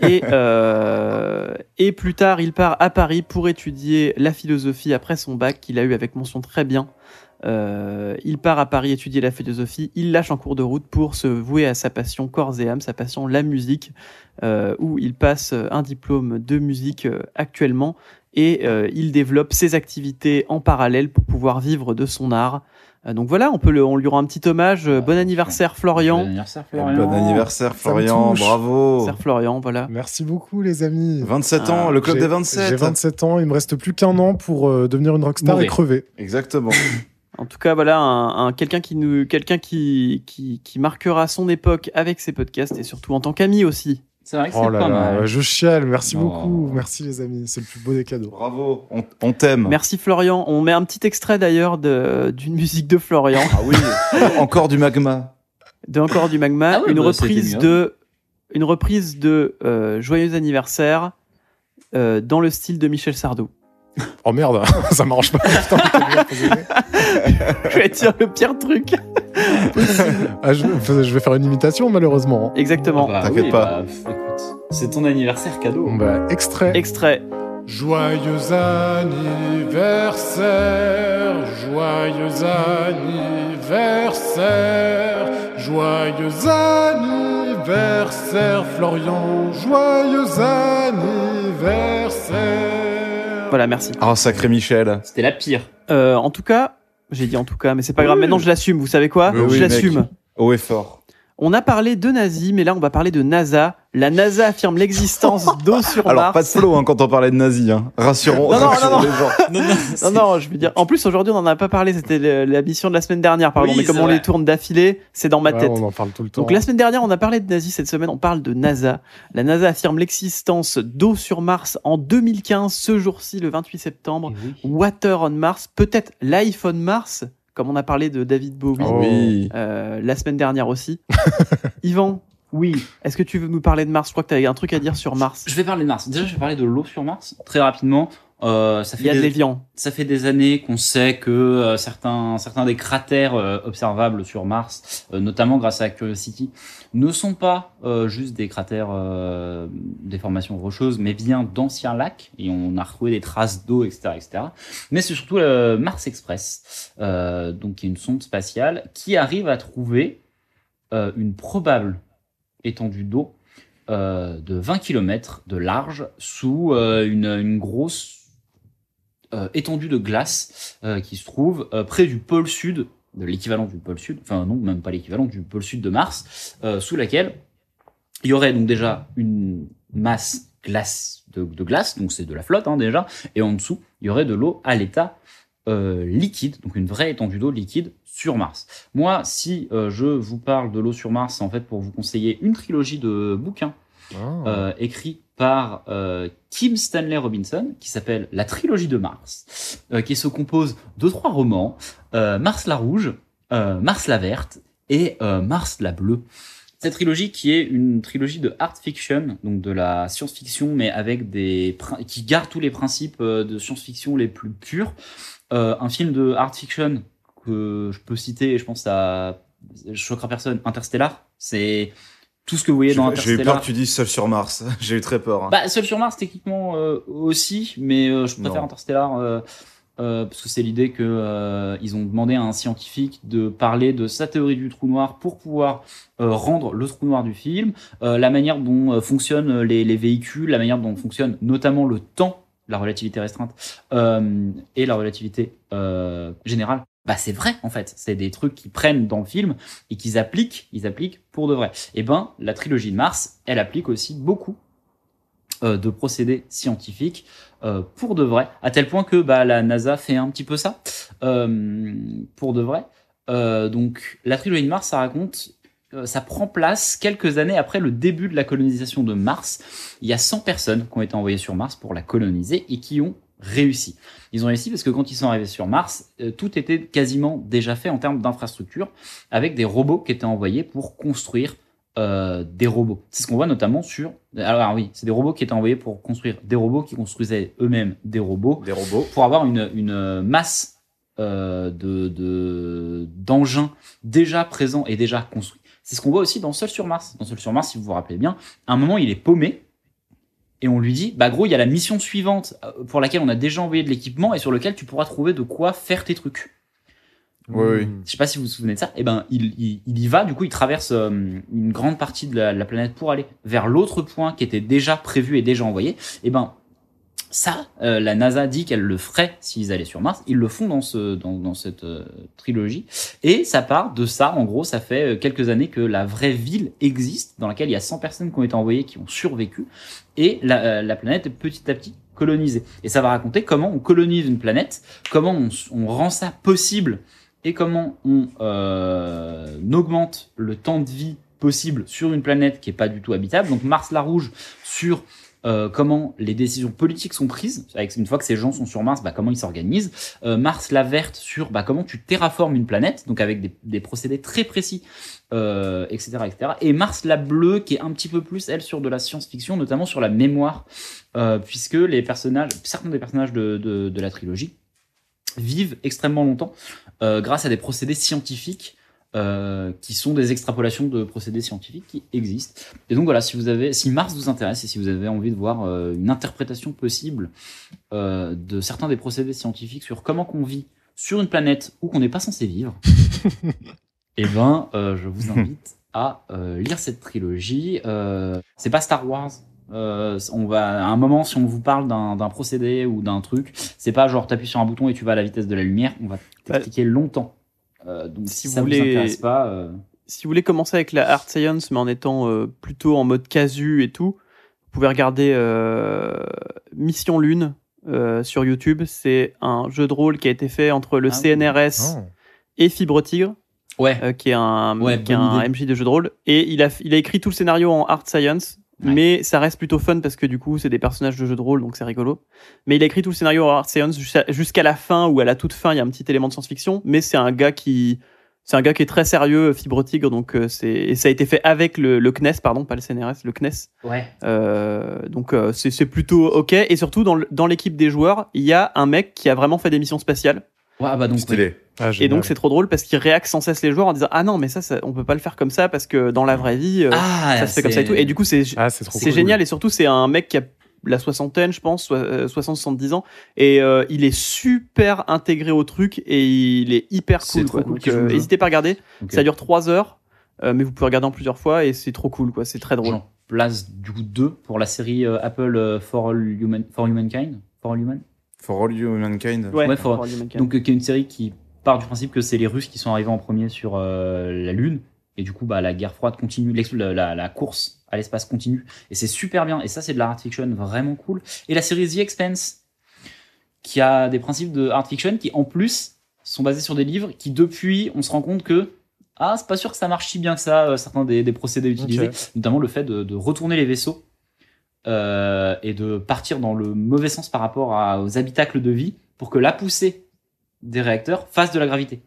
Speaker 1: Et, euh, et plus tard, il part à Paris pour étudier la philosophie après son bac qu'il a eu avec mention très bien. Euh, il part à Paris étudier la philosophie, il lâche en cours de route pour se vouer à sa passion corps et âme, sa passion la musique, euh, où il passe un diplôme de musique euh, actuellement et euh, il développe ses activités en parallèle pour pouvoir vivre de son art. Euh, donc voilà, on peut le, on lui rend un petit hommage. Euh, Bon anniversaire Florian.
Speaker 4: Bon anniversaire, Florian.
Speaker 2: Bon anniversaire, Florian. Bravo.
Speaker 1: Anniversaire Florian, voilà.
Speaker 3: Merci beaucoup, les amis.
Speaker 2: 27 ans,
Speaker 1: Ah,
Speaker 2: le club
Speaker 3: J'ai-
Speaker 2: des 27.
Speaker 3: J'ai 27 ans, il me reste plus qu'un an pour euh, devenir une rockstar
Speaker 4: Mourir.
Speaker 3: et crever.
Speaker 2: Exactement. (laughs)
Speaker 1: En tout cas, voilà, un, un- quelqu'un qui nous, quelqu'un qui, qui, qui marquera son époque avec ses podcasts et surtout en tant qu'ami aussi.
Speaker 4: C'est vrai que
Speaker 3: Oh
Speaker 4: c'est pas
Speaker 3: là,
Speaker 4: mal.
Speaker 3: je chiale, merci
Speaker 4: Oh.
Speaker 3: beaucoup. Merci les amis, c'est le plus beau des cadeaux.
Speaker 2: Bravo. On, on t'aime.
Speaker 1: Merci Florian. On met un petit extrait d'ailleurs de- d'une musique de Florian,
Speaker 2: Ah oui. (laughs) Encore du magma.
Speaker 1: de Encore du Magma,
Speaker 4: Ah
Speaker 1: une
Speaker 4: bah,
Speaker 1: reprise de, une reprise de euh, Joyeux anniversaire euh, dans le style de Michel Sardou.
Speaker 3: Oh merde, (laughs) ça m'arrange pas. Putain. (laughs)
Speaker 1: Je vais dire le pire truc.
Speaker 3: Ah, je, je vais faire une imitation malheureusement.
Speaker 1: Exactement.
Speaker 4: Bah
Speaker 2: T'inquiète
Speaker 4: oui,
Speaker 2: pas.
Speaker 4: bah, écoute, c'est ton anniversaire cadeau.
Speaker 3: Bah, extrait.
Speaker 1: Extrait.
Speaker 3: Joyeux anniversaire, joyeux anniversaire, joyeux anniversaire, Florian, joyeux anniversaire.
Speaker 1: Voilà, merci.
Speaker 2: Oh, sacré Michel.
Speaker 4: C'était la pire.
Speaker 1: Euh, en tout cas, j'ai dit en tout cas, mais c'est pas grave. Maintenant, je l'assume. Vous savez quoi
Speaker 2: Mais oui,
Speaker 1: Je
Speaker 2: mec.
Speaker 1: l'assume.
Speaker 2: Haut et fort.
Speaker 1: On a parlé de nazis, mais là, on va parler de NASA. La NASA affirme l'existence d'eau sur (laughs)
Speaker 2: Alors,
Speaker 1: Mars.
Speaker 2: pas de flow hein, quand on parlait de nazis. Hein. Rassurons,
Speaker 1: Non, non,
Speaker 2: rassurons
Speaker 1: non, non.
Speaker 2: les gens. (laughs)
Speaker 4: Non, non,
Speaker 1: je veux dire. En plus, aujourd'hui, on en a pas parlé. C'était la mission de la semaine dernière, pardon.
Speaker 4: Oui,
Speaker 1: mais comme on
Speaker 4: vrai.
Speaker 1: les tourne d'affilée, c'est dans ma
Speaker 3: Ouais,
Speaker 1: tête.
Speaker 3: on en parle tout le temps.
Speaker 1: Donc la semaine dernière, on a parlé de nazis. Cette semaine, on parle de NASA. La NASA affirme l'existence d'eau sur Mars en 2015, ce jour-ci, le 28 septembre. Water on Mars, peut-être l'iPhone Mars, comme on a parlé de David Bowie
Speaker 3: Oh.
Speaker 2: Oui.
Speaker 1: euh, la semaine dernière aussi. (laughs) Yvan,
Speaker 4: Oui.
Speaker 1: est-ce que tu veux nous parler de Mars? Je crois que tu avais un truc à dire sur Mars.
Speaker 4: Je vais parler de Mars. Déjà, je vais parler de l'eau sur Mars très rapidement. Euh, ça
Speaker 1: Il y
Speaker 4: fait
Speaker 1: a de
Speaker 4: des,
Speaker 1: l'évian.
Speaker 4: ça fait des années qu'on sait que euh, certains certains des cratères euh, observables sur Mars, euh, notamment grâce à Curiosity, ne sont pas juste des cratères euh, des formations rocheuses, mais bien d'anciens lacs. Et on a retrouvé des traces d'eau, etc., etc. Mais c'est surtout le Mars Express, euh, donc qui est une sonde spatiale qui arrive à trouver une probable étendue d'eau euh, de 20 km de large sous euh, une, une grosse étendue de glace euh, qui se trouve euh, près du pôle sud, de l'équivalent du pôle sud, enfin non, même pas l'équivalent du pôle sud de Mars, euh, sous laquelle il y aurait donc déjà une masse glace de, de glace, donc c'est de la flotte hein, déjà, et en dessous il y aurait de l'eau à l'état euh, liquide, donc une vraie étendue d'eau liquide sur Mars. Moi, si euh, je vous parle de l'eau sur Mars, c'est en fait pour vous conseiller une trilogie de bouquins
Speaker 3: Ah.
Speaker 4: euh, écrit par euh, Kim Stanley Robinson, qui s'appelle La trilogie de Mars, euh, qui se compose de trois romans, euh, Mars la rouge, euh, Mars la verte et euh, Mars la bleue. Cette trilogie qui est une trilogie de art fiction, donc de la science-fiction, mais avec des qui garde tous les principes euh, de science-fiction les plus purs. Un film de art fiction que je peux citer, et je pense ça choquera personne, Interstellar. C'est tout ce que vous voyez dans
Speaker 2: J'ai j'ai eu
Speaker 4: Interstellar.
Speaker 2: peur que tu dises seul sur Mars. (laughs) J'ai eu très peur. hein.
Speaker 4: Bah, Seul sur Mars, techniquement euh, aussi, mais euh, je préfère
Speaker 2: Non.
Speaker 4: Interstellar euh, euh, parce que c'est l'idée que euh, ils ont demandé à un scientifique de parler de sa théorie du trou noir pour pouvoir euh, rendre le trou noir du film, euh, la manière dont euh, fonctionnent les, les véhicules, la manière dont fonctionne notamment le temps, la relativité restreinte euh, et la relativité euh, générale. Bah c'est vrai en fait, c'est des trucs qu'ils prennent dans le film et qu'ils appliquent, ils appliquent pour de vrai. Et ben la trilogie de Mars, elle applique aussi beaucoup euh, de procédés scientifiques euh, pour de vrai, à tel point que bah, la NASA fait un petit peu ça euh, pour de vrai. Donc la trilogie de Mars, ça raconte, ça prend place quelques années après le début de la colonisation de Mars. Il y a 100 personnes qui ont été envoyées sur Mars pour la coloniser et qui ont réussi. Ils ont réussi parce que quand ils sont arrivés sur Mars, euh, tout était quasiment déjà fait en termes d'infrastructure, avec des robots qui étaient envoyés pour construire euh, des robots. C'est ce qu'on voit notamment sur. Alors, oui, c'est des robots qui étaient envoyés pour construire des robots qui construisaient eux-mêmes des robots
Speaker 2: Des robots.
Speaker 4: pour avoir une, une masse euh, de de- d'engins déjà présents et déjà construits. C'est ce qu'on voit aussi dans Seul sur Mars. Dans Seul sur Mars, si vous vous rappelez bien, à un moment, il est paumé et on lui dit, bah gros, il y a la mission suivante euh, pour laquelle on a déjà envoyé de l'équipement et sur lequel tu pourras trouver de quoi faire tes trucs.
Speaker 2: Oui, oui.
Speaker 4: Je sais pas si vous vous souvenez de ça. Et ben, il, il, il y va. Du coup, il traverse euh, une grande partie de la, la planète pour aller vers l'autre point qui était déjà prévu et déjà envoyé. Et ben, ça, euh, la NASA dit qu'elle le ferait s'ils allaient sur Mars. Ils le font dans ce, dans, dans cette euh, trilogie. Et ça part de ça. En gros, ça fait euh, quelques années que la vraie ville existe, dans laquelle il y a 100 personnes qui ont été envoyées, qui ont survécu, et la, euh, la planète est petit à petit colonisée. Et ça va raconter comment on colonise une planète, comment on, on rend ça possible et comment on euh, augmente le temps de vie possible sur une planète qui est pas du tout habitable. Donc Mars la Rouge sur euh, comment les décisions politiques sont prises. Une fois que ces gens sont sur Mars, bah, comment ils s'organisent. Euh, Mars la Verte sur bah, comment tu terraformes une planète, donc avec des, procédés très précis, euh, etc., etc. Et Mars la Bleue qui est un petit peu plus elle sur de la science-fiction, notamment sur la mémoire, puisque les personnages, certains des personnages de, de, de la trilogie vivent extrêmement longtemps grâce à des procédés scientifiques euh, qui sont des extrapolations de procédés scientifiques qui existent. Et donc voilà, si vous avez, si Mars vous intéresse et si vous avez envie de voir euh, une interprétation possible euh, de certains des procédés scientifiques sur comment qu'on vit sur une planète où qu'on n'est pas censé vivre, (laughs) eh ben, je vous invite à lire cette trilogie. C'est pas Star Wars. On va à un moment si on vous parle d'un d'un procédé ou d'un truc, c'est pas genre t'appuies sur un bouton et tu vas à la vitesse de la lumière. On va t'expliquer longtemps. Euh, donc si,
Speaker 1: Si vous
Speaker 4: ça
Speaker 1: voulez-
Speaker 4: vous intéresse pas, euh,
Speaker 1: si vous voulez commencer avec la hard science, mais en étant euh, plutôt en mode casu et tout, vous pouvez regarder euh, Mission Lune euh, sur YouTube. C'est un jeu de rôle qui a été fait entre le
Speaker 4: Ah oui.
Speaker 1: CNRS
Speaker 3: Oh.
Speaker 1: et Fibre Tigre,
Speaker 4: ouais,
Speaker 1: euh, qui est un,
Speaker 4: Ouais,
Speaker 1: qui est
Speaker 4: bonne
Speaker 1: un
Speaker 4: idée.
Speaker 1: MJ de jeu de rôle. Et il a, il a écrit tout le scénario en hard science.
Speaker 4: Ouais.
Speaker 1: Mais ça reste plutôt fun parce que du coup, c'est des personnages de jeu de rôle, donc c'est rigolo. Mais il a écrit tout le scénario hard science jusqu'à la fin, où à la toute fin, il y a un petit élément de science-fiction. Mais c'est un gars qui, c'est un gars qui est très sérieux, Fibre Tigre, donc euh, c'est et ça a été fait avec le, le CNES, pardon, pas le CNRS, le CNES.
Speaker 4: ouais.
Speaker 1: Euh, donc euh, c'est plutôt ok. Et surtout dans l'équipe des joueurs, il y a un mec qui a vraiment fait des missions spatiales.
Speaker 4: Ouais, ah bah donc ouais.
Speaker 2: Stylé.
Speaker 3: Ah,
Speaker 1: Et donc c'est trop drôle parce qu'il réacte sans cesse les joueurs en disant ah non mais ça, ça on peut pas le faire comme ça parce que dans la vraie vie euh,
Speaker 4: ah,
Speaker 1: ça se fait comme ça et tout. Et du coup c'est
Speaker 3: Ah, c'est cool.
Speaker 1: génial et surtout c'est un mec qui a la soixantaine je pense, 60-70 ans et euh, il est super intégré au truc et il est hyper cool. quoi.
Speaker 4: cool
Speaker 1: Donc euh, n'hésitez pas à regarder, ça dure 3 heures euh, mais vous pouvez regarder en plusieurs fois et c'est trop cool quoi, c'est très drôle.
Speaker 4: J'en place du coup deux pour la série euh, Apple euh, for, All Human, for Humankind. For All Human?
Speaker 2: For all humankind.
Speaker 1: Ouais,
Speaker 4: Ouais, faut-
Speaker 1: pour Humankind.
Speaker 4: Donc, euh, qui est une série qui part du principe que c'est les Russes qui sont arrivés en premier sur euh, la Lune. Et du coup, bah, la guerre froide continue, la, la- la course à l'espace continue. Et c'est super bien. Et ça, c'est de la art fiction vraiment cool. Et la série The Expense, qui a des principes de art fiction qui, en plus, sont basés sur des livres qui, depuis, on se rend compte que ah, c'est pas sûr que ça marche si bien que ça, euh, certains des, des procédés utilisés. Notamment le fait de, de retourner les vaisseaux euh, et de partir dans le mauvais sens par rapport à- aux habitacles de vie pour que la poussée des réacteurs fasse de la gravité.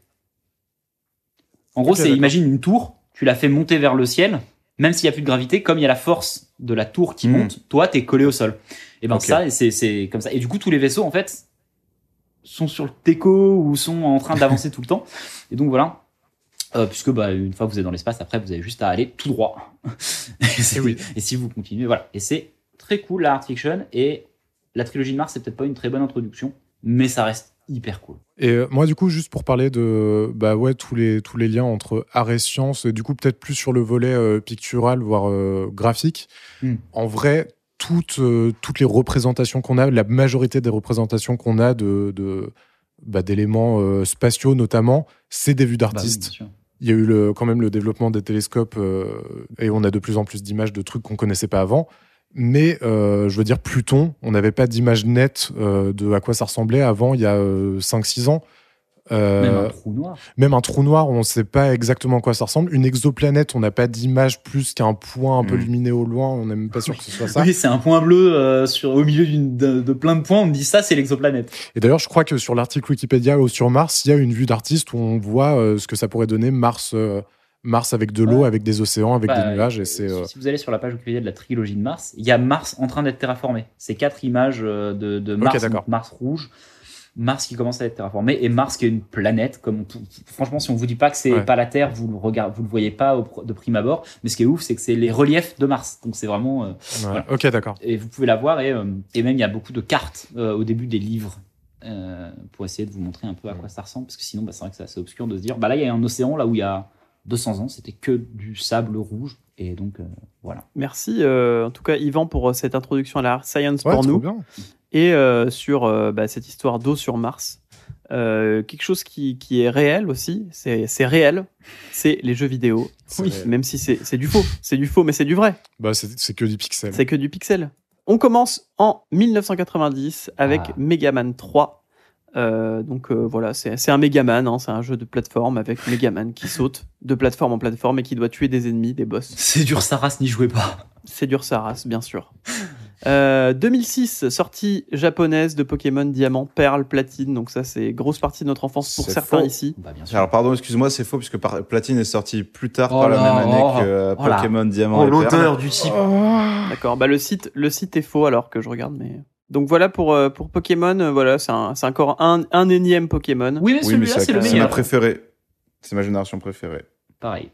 Speaker 4: En gros, c'est imagine une tour, tu la fais monter vers le ciel, même s'il n'y a plus de gravité, comme il y a la force de la tour qui
Speaker 2: Mm.
Speaker 4: monte, toi, t'es collé au sol. Et ben ça, c'est comme ça. Et du coup, tous les vaisseaux, en fait, sont sur le teco ou sont en train d'avancer (laughs) tout le temps. Et donc voilà. Euh, puisque bah, une fois que vous êtes dans l'espace, après vous avez juste à aller tout droit. (laughs) et,
Speaker 3: oui.
Speaker 4: et si vous continuez, voilà. Et c'est très cool la art fiction. Et la trilogie de Mars, c'est peut-être pas une très bonne introduction, mais ça reste hyper cool.
Speaker 3: Et euh, moi, du coup, juste pour parler de bah ouais, tous, les, tous les liens entre art et science, et du coup, peut-être plus sur le volet euh, pictural, voire euh, graphique,
Speaker 4: Hmm.
Speaker 3: en vrai, toutes, toutes les représentations qu'on a, la majorité des représentations qu'on a de, de, bah, d'éléments spatiaux notamment, c'est des vues
Speaker 4: Bah
Speaker 3: d'artistes.
Speaker 4: sûr.
Speaker 3: Il y a eu le, quand même le développement des télescopes et on a de plus en plus d'images de trucs qu'on connaissait pas avant. Mais euh, je veux dire, Pluton, on n'avait pas d'image nette euh, de à quoi ça ressemblait avant, il y a 5-6 ans. Euh,
Speaker 4: Même un trou noir.
Speaker 3: même un trou noir, on ne sait pas exactement à quoi ça ressemble. Une exoplanète, on n'a pas d'image plus qu'un point un peu
Speaker 2: Mm.
Speaker 3: lumineux au loin. On n'est même pas sûr que ce soit ça.
Speaker 4: Oui, c'est un point bleu euh, sur, au milieu de, de plein de points. On me dit ça, c'est l'exoplanète.
Speaker 3: Et d'ailleurs, je crois que sur l'article Wikipédia ou sur Mars, il y a une vue d'artiste où on voit euh, ce que ça pourrait donner Mars, euh, Mars avec de l'eau,
Speaker 4: Ouais.
Speaker 3: avec des océans, avec
Speaker 4: Bah,
Speaker 3: des nuages. Et c'est euh,
Speaker 4: Si vous allez sur la page Wikipédia de la trilogie de Mars, il y a Mars en train d'être terraformé. C'est quatre images euh, de, de Mars, Mars rouge, Mars qui commence à être terraformé et Mars qui est une planète. Comme on franchement, si on vous dit pas que c'est
Speaker 3: Ouais.
Speaker 4: pas la Terre, vous le regardez, vous le voyez pas au de prime abord. Mais ce qui est ouf, c'est que c'est les reliefs de Mars. Donc c'est vraiment euh,
Speaker 3: ouais.
Speaker 4: Voilà.
Speaker 3: Ok, d'accord.
Speaker 4: et vous pouvez la voir et, euh, et même il y a beaucoup de cartes euh, au début des livres. euh, pour essayer de vous montrer un peu à quoi ça ressemble parce que sinon bah, c'est vrai que c'est assez obscur de se dire bah là il y a un océan là où il y a 200 ans c'était que du sable rouge et donc euh, voilà
Speaker 1: Merci euh, en tout cas Yvan pour euh, cette introduction à la science
Speaker 3: Ouais,
Speaker 1: pour nous
Speaker 3: bien.
Speaker 1: et euh, sur euh, bah, cette histoire d'eau sur Mars. Euh, quelque chose qui, qui est réel aussi, c'est réel, c'est les jeux vidéo. Oui,
Speaker 3: réel.
Speaker 1: même si c'est du faux, c'est du faux, mais c'est du vrai.
Speaker 3: Bah, c'est que des pixels.
Speaker 1: C'est que du pixel. On commence en 1990 avec
Speaker 4: Ah.
Speaker 1: Mega Man 3. Euh, donc euh, voilà, c'est un Mega Man, hein, c'est un jeu de plateforme avec Mega Man qui saute de plateforme en plateforme et qui doit tuer des ennemis, des boss.
Speaker 4: c'est dur sa race n'y jouez pas
Speaker 1: C'est dur sa race, bien sûr. Euh, 2006, sortie japonaise de Pokémon Diamant, Perle, Platine. Donc ça, c'est grosse partie de notre enfance pour certains
Speaker 2: faux.
Speaker 1: ici.
Speaker 4: bah bien sûr
Speaker 2: Alors pardon, excuse-moi, c'est faux puisque Platine est sorti plus tard
Speaker 4: Oh
Speaker 2: par la même année
Speaker 4: oh,
Speaker 2: que euh,
Speaker 4: oh.
Speaker 2: Pokémon Diamant
Speaker 4: oh
Speaker 2: et Perle.
Speaker 4: l'odeur du type
Speaker 1: D'accord. Bah le site, le site est faux alors que je regarde, mais donc voilà pour euh, pour Pokémon. euh, voilà, c'est un- c'est encore un, un énième Pokémon.
Speaker 4: oui mais
Speaker 2: Oui,
Speaker 4: celui-là c'est le
Speaker 2: c'est ma
Speaker 4: meilleur
Speaker 2: préférée. C'est ma génération préférée.
Speaker 4: pareil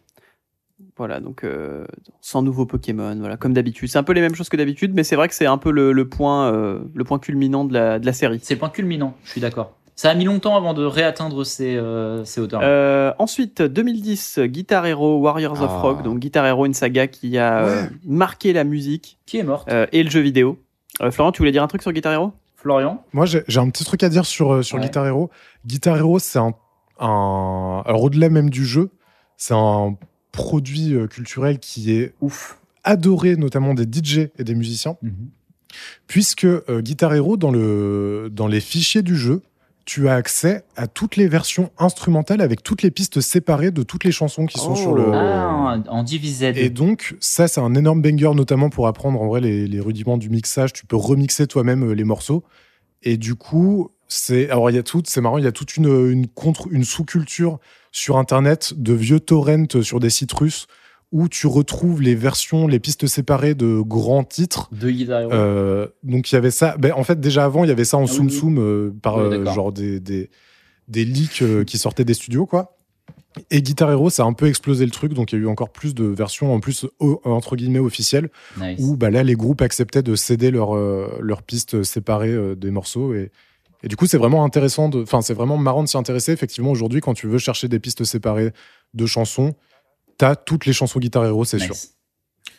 Speaker 1: Voilà, donc euh, sans nouveaux Pokémon, voilà, comme d'habitude. C'est un peu les mêmes choses que d'habitude, mais c'est vrai que c'est un peu le, le point, euh, le point culminant de la, de la série.
Speaker 4: c'est le point culminant je suis d'accord ça a mis longtemps avant de réatteindre ces, euh, ces hauteurs
Speaker 1: Euh, ensuite, 2010, Guitar Hero Warriors of
Speaker 2: Ah.
Speaker 1: Rock. Donc Guitar Hero, une saga qui a marqué la musique
Speaker 4: qui est morte
Speaker 1: euh, et le jeu vidéo. Euh, Florent, tu voulais dire un truc sur Guitar Hero?
Speaker 4: Florian?
Speaker 3: Moi, j'ai un petit truc à dire sur, euh, sur
Speaker 4: Ouais.
Speaker 3: Guitar Hero. Guitar Hero, c'est un, un. Alors, au-delà même du jeu, c'est un produit euh, culturel qui est
Speaker 4: ouf
Speaker 3: adoré, notamment des DJ et des musiciens, puisque euh, Guitar Hero, dans, le, dans les fichiers du jeu, tu as accès à toutes les versions instrumentales avec toutes les pistes séparées de toutes les chansons qui sont
Speaker 1: Oh.
Speaker 3: sur le.
Speaker 4: ah en divisé
Speaker 3: Et donc, ça, c'est un énorme banger, notamment pour apprendre en vrai les, les rudiments du mixage. Tu peux remixer toi-même euh, les morceaux. Et du coup, c'est. Alors, il y a tout, c'est marrant, il y a toute une, une, contre, une sous-culture sur Internet de vieux torrents sur des sites russes où tu retrouves les versions, les pistes séparées de grands titres.
Speaker 4: de Guitar Hero
Speaker 3: Euh, donc, il y avait ça. Ben, en fait, déjà avant, il y avait ça en
Speaker 4: Ah
Speaker 3: Soum
Speaker 4: oui.
Speaker 3: Soum euh, par euh, genre des, des, des leaks euh, qui sortaient des studios, quoi. Et Guitar Hero, ça a un peu explosé le truc, donc il y a eu encore plus de versions, en plus, entre guillemets, officielles,
Speaker 4: nice
Speaker 3: où bah, là, les groupes acceptaient de céder leurs euh, pistes séparées euh, des morceaux. Et, et du coup, c'est vraiment intéressant, enfin, c'est vraiment marrant de s'y intéresser. Effectivement, aujourd'hui, quand tu veux chercher des pistes séparées de chansons, t'as toutes les chansons Guitar Hero, c'est
Speaker 4: Nice.
Speaker 3: sûr.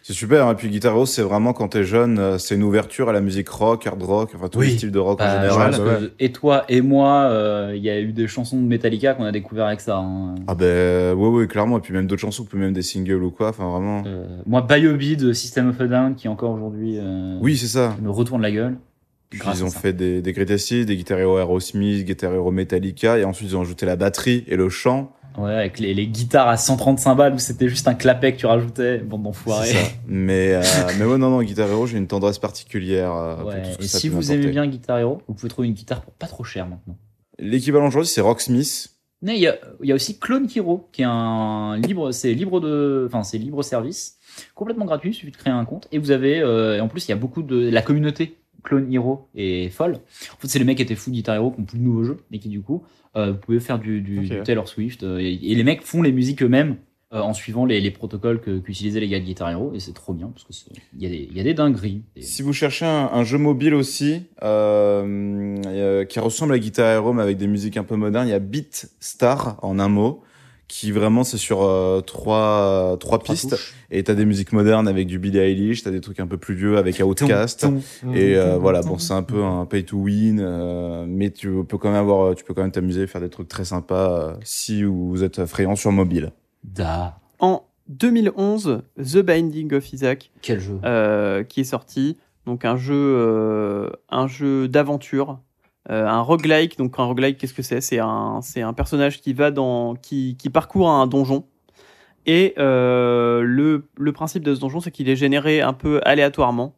Speaker 2: C'est super. Et puis Guitar Hero, c'est vraiment quand t'es jeune, euh, c'est une ouverture à la musique rock, hard rock, enfin tous
Speaker 4: Oui.
Speaker 2: les styles de rock
Speaker 4: Bah,
Speaker 2: en
Speaker 4: je
Speaker 2: général.
Speaker 4: pense que et toi et moi, euh, il y a eu des chansons de Metallica qu'on a découvert avec ça. hein.
Speaker 2: Ah ben ouais ouais clairement. Et puis même d'autres chansons, puis même des singles ou quoi. Enfin vraiment.
Speaker 4: Euh, moi, Biobi de System of a Down, qui encore aujourd'hui euh,
Speaker 2: Oui c'est ça.
Speaker 4: me retourne la gueule.
Speaker 2: Puis ils ont
Speaker 4: ça.
Speaker 2: fait des, des Greatest Hits, des Guitar Hero Aerosmith, Guitar Hero Metallica, et ensuite ils ont ajouté la batterie et le chant.
Speaker 4: Ouais, avec les, les guitares à 135 balles où c'était juste un clapet que tu rajoutais, bande d'enfoirés.
Speaker 2: Mais euh, (laughs) mais ouais non non Guitar Hero, j'ai une tendresse particulière euh, pour
Speaker 4: Ouais.
Speaker 2: tout ce que
Speaker 4: Et
Speaker 2: ça
Speaker 4: si vous aimez bien Guitar Hero, vous pouvez trouver une guitare pour pas trop cher maintenant.
Speaker 2: L'équivalent aujourd'hui c'est Rocksmith.
Speaker 4: Mais il y a, il y a aussi Clone Hero, qui est un libre, c'est libre de, enfin c'est libre service, complètement gratuit, il suffit de créer un compte. Et vous avez, euh, et en plus il y a beaucoup de, la communauté Clone Hero est folle. En fait c'est les mecs qui étaient fous de Guitar Hero, qui ont plus de nouveaux jeux, et qui du coup, euh, vous pouvez faire du, du,
Speaker 3: Ok.
Speaker 4: du Taylor Swift. euh, et, et les mecs font les musiques eux-mêmes euh, en suivant les, les protocoles qu'utilisaient les gars de Guitar Hero, et c'est trop bien parce que c'est- il y a des, y a des dingueries.
Speaker 2: Si vous cherchez un, un jeu mobile aussi euh, qui ressemble à Guitar Hero mais avec des musiques un peu modernes, il y a Beat Star en un mot qui vraiment c'est sur euh, trois trois
Speaker 4: Trois
Speaker 2: pistes
Speaker 4: touches.
Speaker 2: et t'as des musiques modernes avec du Billie Eilish, t'as des trucs un peu plus vieux avec Outkast.
Speaker 4: Tom,
Speaker 2: Et euh, voilà, bon, c'est un peu un pay to win, euh, mais tu peux quand même avoir, tu peux quand même t'amuser, faire des trucs très sympas euh, si vous êtes friand sur mobile.
Speaker 4: Da.
Speaker 1: En 2011, The Binding of Isaac,
Speaker 4: Quel jeu.
Speaker 1: euh, qui est sorti. Donc un jeu, euh, un jeu d'aventure Euh, un roguelike, donc un roguelike, qu'est-ce que c'est? C'est un, c'est un personnage qui va dans, qui, qui parcourt un donjon. Et euh, le, le principe de ce donjon, c'est qu'il est généré un peu aléatoirement.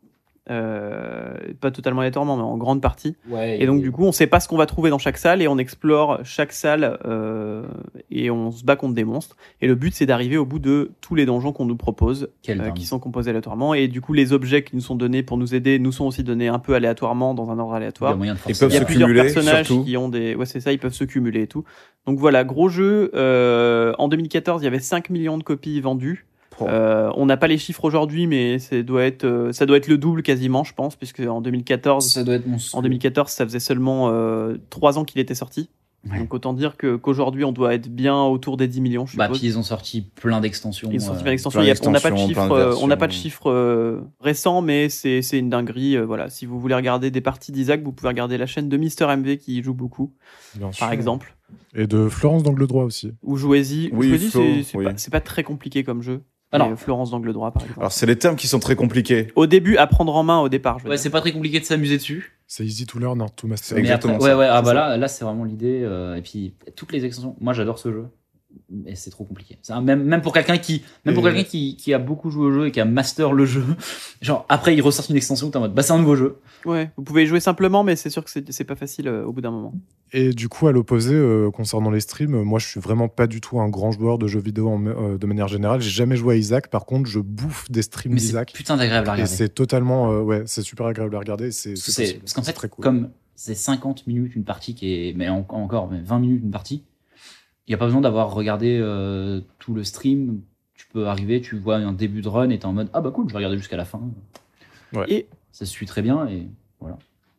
Speaker 1: Euh, pas totalement aléatoirement, mais en grande partie.
Speaker 4: Ouais,
Speaker 1: Et donc, du coup, on sait pas ce qu'on va trouver dans chaque salle et on explore chaque salle euh, et on se bat contre des monstres. Et le but, c'est d'arriver au bout de tous les donjons qu'on nous propose, euh, qui sont composés aléatoirement. Et du coup, les objets qui nous sont donnés pour nous aider nous sont aussi donnés un peu aléatoirement dans un ordre
Speaker 4: Il y a
Speaker 1: aléatoire.
Speaker 4: moyen de
Speaker 2: Ils peuvent
Speaker 1: Il y a
Speaker 2: se
Speaker 1: plusieurs
Speaker 2: cumuler,
Speaker 1: personnages
Speaker 2: surtout.
Speaker 1: qui ont des. Ouais, c'est ça, ils peuvent se cumuler et tout. Donc voilà, gros jeu. Euh, en 2014, il y avait 5 millions de copies vendues. Euh, on n'a pas les chiffres aujourd'hui, mais ça doit, être, euh, ça doit être le double quasiment, je pense, puisque en 2014,
Speaker 4: Ça doit être
Speaker 1: en 2014, ça faisait seulement euh, 3 ans qu'il était sorti.
Speaker 4: Ouais.
Speaker 1: Donc autant dire que qu'aujourd'hui, on doit être bien autour des 10 millions, je
Speaker 4: Bah,
Speaker 1: suppose.
Speaker 4: puis ils ont sorti plein d'extensions.
Speaker 1: Ils sont sortis
Speaker 4: euh,
Speaker 1: plein d'extensions. On n'a pas de chiffres, euh, on n'a pas de chiffres euh, récents, mais c'est c'est une dinguerie. euh, voilà, si vous voulez regarder des parties d'Isaac, vous pouvez regarder la chaîne de Mister MV qui y joue beaucoup,
Speaker 3: Bien
Speaker 1: par
Speaker 3: sûr.
Speaker 1: exemple.
Speaker 3: Et de Florence d'Angle Droit aussi.
Speaker 1: Ou jouez-y.
Speaker 2: Oui,
Speaker 1: Jouez-y,
Speaker 2: Flo,
Speaker 1: c'est c'est
Speaker 2: oui.
Speaker 1: pas, c'est pas très compliqué comme jeu.
Speaker 4: Alors-
Speaker 1: Mais Florence d'angle droit, par exemple.
Speaker 2: Alors, c'est les termes qui sont très compliqués.
Speaker 1: au début, à prendre en main au départ. Je veux
Speaker 4: Ouais,
Speaker 1: dire.
Speaker 4: c'est pas très compliqué de s'amuser dessus.
Speaker 3: C'est easy to learn, hard to master.
Speaker 2: C'est
Speaker 4: Mais
Speaker 2: exactement
Speaker 4: après-
Speaker 2: ça.
Speaker 4: Ouais, ouais, ah
Speaker 2: C'est
Speaker 4: bah
Speaker 2: ça.
Speaker 4: là, là c'est vraiment l'idée. euh, et puis, toutes les extensions. Moi, j'adore ce jeu. Mais c'est trop compliqué. Même, même pour quelqu'un qui, même pour
Speaker 3: Et-
Speaker 4: quelqu'un qui, qui a beaucoup joué au jeu et qui a master le jeu. (laughs) Genre, après, il ressort une extension, t'es en mode, bah, c'est un nouveau jeu.
Speaker 1: Ouais, vous pouvez y jouer simplement, mais c'est sûr que c'est pas facile euh, au bout d'un moment.
Speaker 3: Et du coup, à l'opposé, euh, concernant les streams, moi, je suis vraiment pas du tout un grand joueur de jeux vidéo en- euh, de manière générale. J'ai jamais joué à Isaac. Par contre, je bouffe des streams d'Isaac.
Speaker 4: putain d'agréable à
Speaker 3: Et
Speaker 4: regarder.
Speaker 3: c'est totalement, euh, ouais, c'est super agréable à regarder. C'est
Speaker 4: parce qu'en fait,
Speaker 3: très cool.
Speaker 4: comme c'est 50 minutes une partie qui est, mais en- encore, mais 20 minutes une partie, n'y a pas besoin d'avoir regardé euh, tout le stream. Tu peux arriver, tu vois un début de run et t'es en mode, ah bah cool, je vais regarder jusqu'à la fin.
Speaker 3: Ouais.
Speaker 1: Et,
Speaker 4: Ça se suit très bien et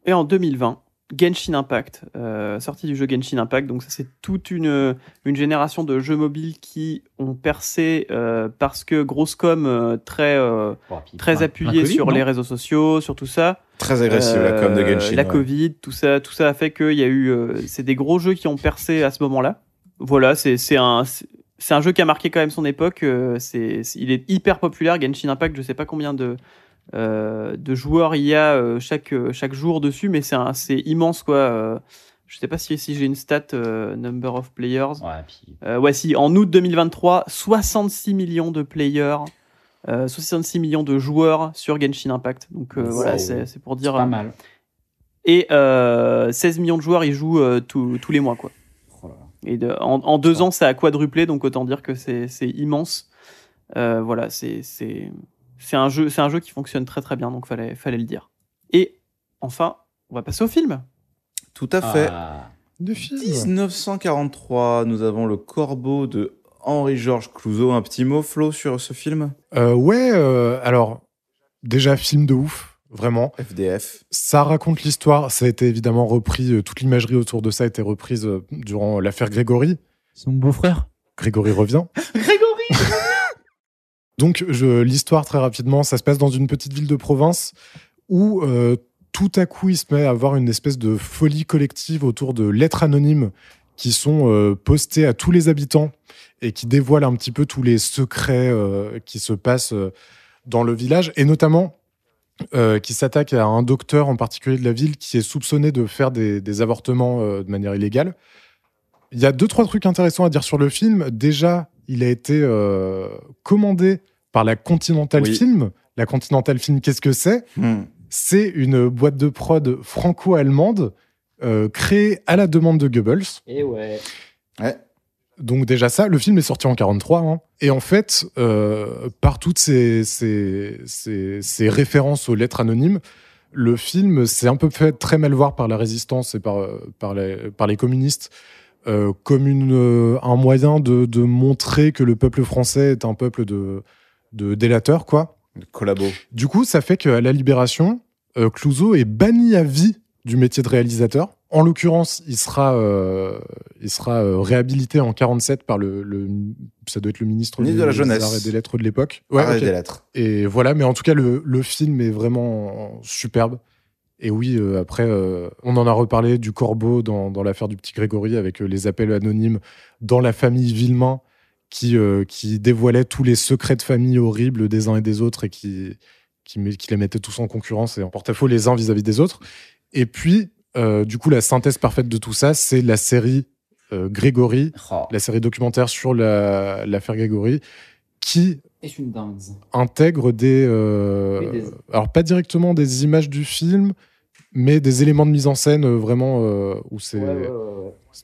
Speaker 1: et en 2020, Genshin Impact, euh, sortie du jeu Genshin Impact. Donc ça, c'est toute une, une génération de jeux mobiles qui ont percé euh, parce que grosse com euh, très, euh, très appuyée sur les réseaux sociaux, sur tout ça.
Speaker 2: Très agressif, la com de Genshin.
Speaker 1: La
Speaker 2: ouais.
Speaker 1: Covid, tout ça, tout ça a fait qu'il y a eu. euh, c'est des gros jeux qui ont percé à ce moment-là. Voilà, c'est c'est un. c'est- un jeu qui a marqué quand même son époque. euh, c'est il est hyper populaire. Genshin Impact, je sais pas combien de, euh, de joueurs il y a euh, chaque, chaque jour dessus, mais c'est c'est immense quoi. je sais pas si, si j'ai une stat euh, number of players.
Speaker 4: Ouais, puis
Speaker 1: Euh, ouais, si, en août 2023, 66 millions de players, euh, 66 millions de joueurs sur Genshin Impact. Donc
Speaker 4: Wow.
Speaker 1: voilà, c'est pour dire.
Speaker 4: pas mal.
Speaker 1: Et euh, 16 millions de joueurs, ils jouent tous tous les mois, quoi. Et de- en, en deux ans, ça a quadruplé, donc autant dire que c'est immense. Euh, voilà, c'est c'est c'est un jeu, c'est un jeu qui fonctionne très très bien, donc fallait fallait le dire. Et enfin, on va passer au film.
Speaker 2: Tout à fait.
Speaker 4: Ah.
Speaker 3: Des films.
Speaker 2: 1943, nous avons le corbeau de Henri-Georges Clouzot. Un petit mot, Flo, sur ce film?
Speaker 3: Euh, ouais, euh, alors, déjà, film de ouf, vraiment.
Speaker 2: FDF.
Speaker 3: Ça raconte l'histoire. Ça a été évidemment repris, euh, toute l'imagerie autour de ça a été reprise euh, durant l'affaire Grégory.
Speaker 4: C'est mon beau-frère.
Speaker 3: Grégory revient. (laughs)
Speaker 4: Grégory (laughs)
Speaker 3: Donc, l'histoire, très rapidement, ça se passe dans une petite ville de province où euh, tout à coup, il se met à avoir une espèce de folie collective autour de lettres anonymes qui sont euh, postées à tous les habitants et qui dévoilent un petit peu tous les secrets euh, qui se passent euh, dans le village et notamment euh, qui s'attaque à un docteur en particulier de la ville qui est soupçonné de faire des, des avortements euh, de manière illégale. Il y a deux, trois trucs intéressants à dire sur le film. Déjà, il a été euh, commandé par la Continental
Speaker 2: Oui.
Speaker 3: Film. La Continental Film, qu'est-ce que c'est?
Speaker 2: Hmm.
Speaker 3: C'est une boîte de prod franco-allemande euh, créée à la demande de Goebbels.
Speaker 4: Et ouais.
Speaker 2: Ouais.
Speaker 3: Donc déjà ça, le film est sorti en 43. hein. Et en fait, euh, par toutes ces, ces, ces- ces références aux lettres anonymes, le film s'est un peu fait très mal voir par la résistance et par, par, les, par les communistes euh, comme une, euh, un moyen de, de montrer que le peuple français est un peuple de, de délateurs, quoi.
Speaker 2: Le collabo.
Speaker 3: Du coup, ça fait qu'à la Libération, euh, Clouseau est banni à vie du métier de réalisateur. En l'occurrence, il sera, euh, il sera euh, réhabilité en 47 par le, le- ça doit être le ministre, des,
Speaker 2: de la Jeunesse.
Speaker 3: Arts et des Lettres de l'époque. Ouais,
Speaker 2: Arrête
Speaker 3: ok.
Speaker 2: des lettres.
Speaker 3: Et voilà, mais en tout cas, le, le film est vraiment superbe. Et oui, euh, après, on en a reparlé du corbeau dans, dans l'affaire du petit Grégory avec les appels anonymes dans la famille Villemain qui, qui dévoilait tous les secrets de famille horribles des uns et des autres et qui, qui, les mettait tous en concurrence et en porte-à-faux les uns vis-à-vis des autres. Et puis, euh, du coup, la synthèse parfaite de tout ça, c'est la série euh, Grégory,
Speaker 4: Oh,
Speaker 3: la série documentaire sur la- l'affaire Grégory, qui
Speaker 4: une
Speaker 3: intègre des, euh,
Speaker 4: des-
Speaker 3: alors pas directement des images du film, mais des éléments de mise en scène vraiment où c'est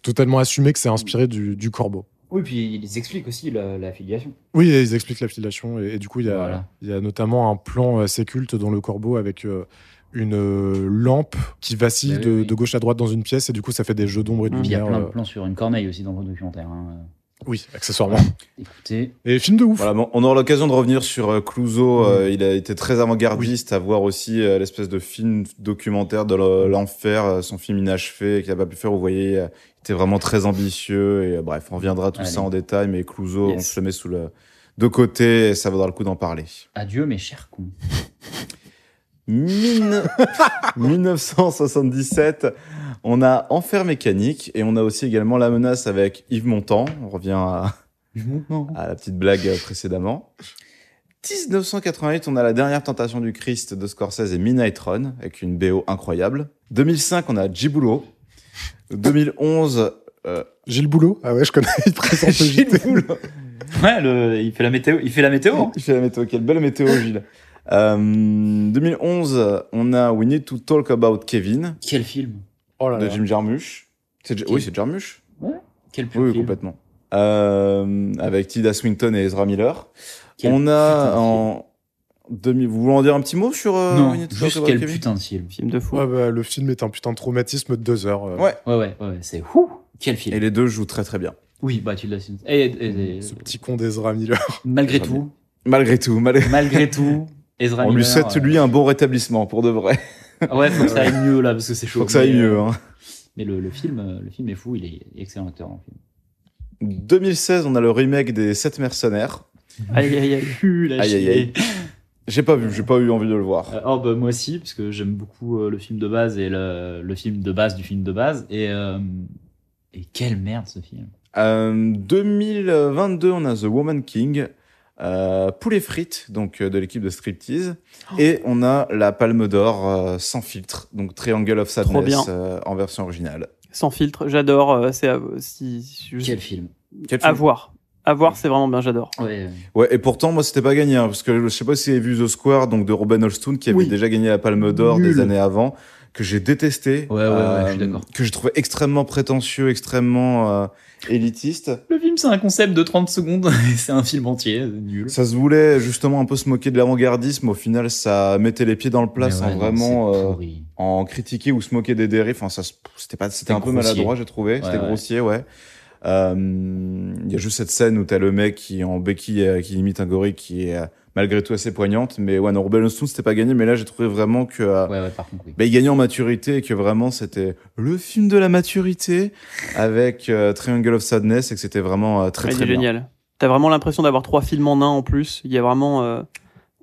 Speaker 3: totalement assumé que c'est inspiré du, du corbeau.
Speaker 4: Oui, puis ils expliquent aussi la, la filiation.
Speaker 3: Oui, ils expliquent l'affiliation et, et du coup il y, a,
Speaker 4: Voilà.
Speaker 3: il y a notamment un plan assez culte dans le corbeau avec euh, une euh, lampe qui vacille
Speaker 4: Bah oui,
Speaker 3: de,
Speaker 4: oui.
Speaker 3: de gauche à droite dans une pièce et du coup ça fait des jeux d'ombre et de
Speaker 4: Puis il y a
Speaker 3: lumière.
Speaker 4: plein de
Speaker 3: euh,
Speaker 4: plans sur une corneille aussi dans le documentaire. hein.
Speaker 3: oui, accessoirement.
Speaker 4: Écoutez,
Speaker 3: Et film de ouf.
Speaker 2: Voilà, bon, on aura l'occasion de revenir sur euh, Clouseau. euh, il a été très avant-gardiste à voir aussi euh, l'espèce de film documentaire de le- l'enfer, son film inachevé qu'il n'a pas pu faire. Vous voyez, euh, il était vraiment très ambitieux. Et euh, bref, on reviendra tout
Speaker 4: Allez.
Speaker 2: ça en détail. Mais Clouseau,
Speaker 4: Yes.
Speaker 2: on se le met sous le de côté et ça vaudra le coup d'en parler.
Speaker 4: adieu mes chers cons. (laughs)
Speaker 2: Mine- (laughs) 1977, on a Enfer mécanique et on a aussi également La menace avec Yves Montand. On revient à, à la petite blague précédemment. 1988, on a La dernière tentation du Christ de Scorsese et Midnight Run avec une BO incroyable. 2005, on a Djiboulot. 2011, euh,
Speaker 3: Gilles Boulot Ah ouais, je connais, il présente le JT.
Speaker 2: Djiboulot.
Speaker 4: Ouais, le- il fait la météo. Il fait la météo. hein.
Speaker 2: Il fait la météo. Quelle belle météo, Gilles. Euh, 2011, on a We Need to Talk About Kevin
Speaker 4: Quel film
Speaker 3: Oh là
Speaker 2: de
Speaker 3: là.
Speaker 2: Jim Jarmusch. Oui, c'est Jarmusch.
Speaker 4: Quel
Speaker 2: Oui,
Speaker 4: film
Speaker 2: oui, complètement. Euh, avec Tilda Swinton et Ezra Miller.
Speaker 4: Quel
Speaker 2: on a en 2000. Vous voulez en dire un petit mot sur euh,
Speaker 4: Non,
Speaker 2: We Need to
Speaker 4: juste quel
Speaker 2: Kevin?
Speaker 4: putain de film.
Speaker 1: Film de fou.
Speaker 3: Ouais, bah, le film est un putain de traumatisme de deux heures. euh.
Speaker 2: Ouais.
Speaker 4: Ouais, ouais, ouais, c'est ouh, Quel film.
Speaker 2: Et les deux jouent très très bien.
Speaker 4: Oui, bah tu l'as. Et, et- et-
Speaker 3: Ce petit con d'Ezra Miller.
Speaker 4: malgré tout,
Speaker 2: Malgré tout, malgré...
Speaker 4: malgré tout, (laughs) Ezra
Speaker 2: on lui souhaite
Speaker 4: euh,
Speaker 2: lui un bon rétablissement pour de vrai.
Speaker 4: ah Ouais, faut que ça aille mieux là parce que c'est chaud.
Speaker 2: Faut que ça aille mieux.
Speaker 4: euh,
Speaker 2: Hein.
Speaker 4: Mais le, le film, euh, le film est fou. Il est excellent acteur dans le film.
Speaker 2: 2016, on a le remake des 7 mercenaires.
Speaker 1: Aïe, aïe, aïe. (laughs)
Speaker 2: Aïe, aïe, aïe. J'ai pas vu, j'ai pas eu envie de le voir.
Speaker 4: Euh, oh bah moi aussi parce que j'aime beaucoup euh, le film de base et le, le film de base du film de base et euh, et quelle merde ce film.
Speaker 2: Euh, 2022, on a The Woman King, euh, Poulet frites, donc euh, de l'équipe de Striptease, et on a la Palme d'Or euh, sans filtre, donc Triangle of
Speaker 1: bien.
Speaker 2: Sadness euh, en version originale.
Speaker 1: Sans filtre, j'adore. euh, C'est à, si, si-
Speaker 4: Quel film?
Speaker 2: Quel
Speaker 1: à
Speaker 2: film?
Speaker 1: voir. À voir, c'est vraiment bien, j'adore.
Speaker 4: Ouais.
Speaker 2: Ouais, et pourtant, moi, c'était pas gagné, hein, parce que je sais pas si vous avez vu The Square, donc de Robin Holstoun, qui avait
Speaker 1: Oui.
Speaker 2: déjà gagné la Palme d'Or des années avant, que j'ai détesté.
Speaker 4: Ouais, ouais, ouais, je suis d'accord.
Speaker 2: Que j'ai trouvé extrêmement prétentieux, extrêmement euh, élitiste.
Speaker 4: Le film c'est un concept de 30 secondes (laughs) c'est un film entier, nul.
Speaker 2: Ça se voulait justement un peu se moquer de l'avant-gardisme, au final, ça mettait les pieds dans le plat sans
Speaker 4: non,
Speaker 2: vraiment euh, en critiquer ou se moquer des dérives. Enfin, ça, se- c'était pas, c'était un peu maladroit, j'ai trouvé. c'était grossier, ouais. Euh, Il y a juste cette scène où t'as le mec qui en béquille, euh, qui imite un gorille, qui est euh, malgré tout assez poignante. Mais ouais, non, Robin Stone, c'était pas gagné. Mais là, j'ai trouvé vraiment que euh,
Speaker 4: Ouais, ouais, par contre, oui.
Speaker 2: bah, il gagnait en maturité et que vraiment c'était le film de la maturité avec euh, Triangle of Sadness et que c'était vraiment euh, très
Speaker 1: Ouais,
Speaker 2: très
Speaker 1: il est
Speaker 2: bien.
Speaker 1: génial. T'as vraiment l'impression d'avoir trois films en un en plus. Il y a vraiment euh,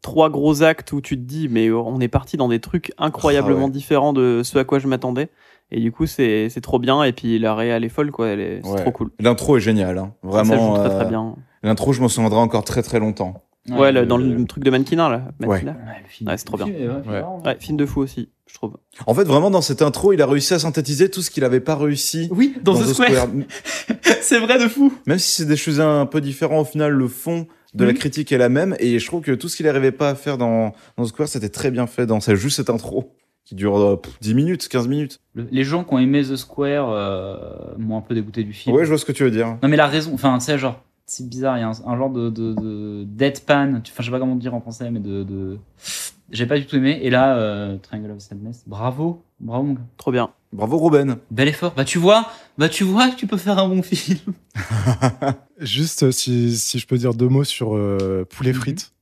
Speaker 1: trois gros actes où tu te dis, mais on est parti dans des trucs incroyablement
Speaker 2: Ah ouais.
Speaker 1: différents de ce à quoi je m'attendais. Et du coup, c'est c'est trop bien. Et puis la réal est folle, quoi. Elle est, c'est
Speaker 2: Ouais.
Speaker 1: trop cool.
Speaker 2: L'intro est génial, hein.
Speaker 1: ça
Speaker 2: vraiment.
Speaker 1: joue très très bien.
Speaker 2: L'intro, je m'en souviendrai encore très très longtemps.
Speaker 1: Ouais, le- dans le, truc de mannequin là.
Speaker 4: Ouais,
Speaker 1: c'est trop bien.
Speaker 4: ouais,
Speaker 2: Ouais.
Speaker 4: marrant.
Speaker 1: Ouais, film de fou aussi, je trouve.
Speaker 2: En fait, vraiment, dans cette intro, il a réussi à synthétiser tout ce qu'il avait pas réussi
Speaker 4: Oui, dans, The, Square. (laughs) c'est vrai de fou.
Speaker 2: Même si c'est des choses un peu différentes, au final, le fond de la
Speaker 4: Mhm.
Speaker 2: critique est la même. Et je trouve que tout ce qu'il n'arrivait pas à faire dans, dans The Square, c'était très bien fait dans c'est juste cette intro qui dure euh, pff, 10 minutes, 15 minutes.
Speaker 4: Le- les gens qui ont aimé The Square euh, m'ont un peu dégoûté du film.
Speaker 2: Ouais, je vois ce que tu veux dire.
Speaker 4: Non, mais la raison, enfin, tu sais, genre, c'est bizarre, il y a un, un genre de, de, de deadpan, enfin, je sais pas comment dire en français, mais de. de... J'ai pas du tout aimé. Et là, euh, Triangle of Sadness, bravo, bravo mon gars.
Speaker 1: Trop bien.
Speaker 2: Bravo, Robin.
Speaker 4: Bel effort. Bah, tu vois, bah, tu vois que tu peux faire un bon film. (laughs)
Speaker 3: Juste euh, si, si je peux dire deux mots sur euh, Poulet frites.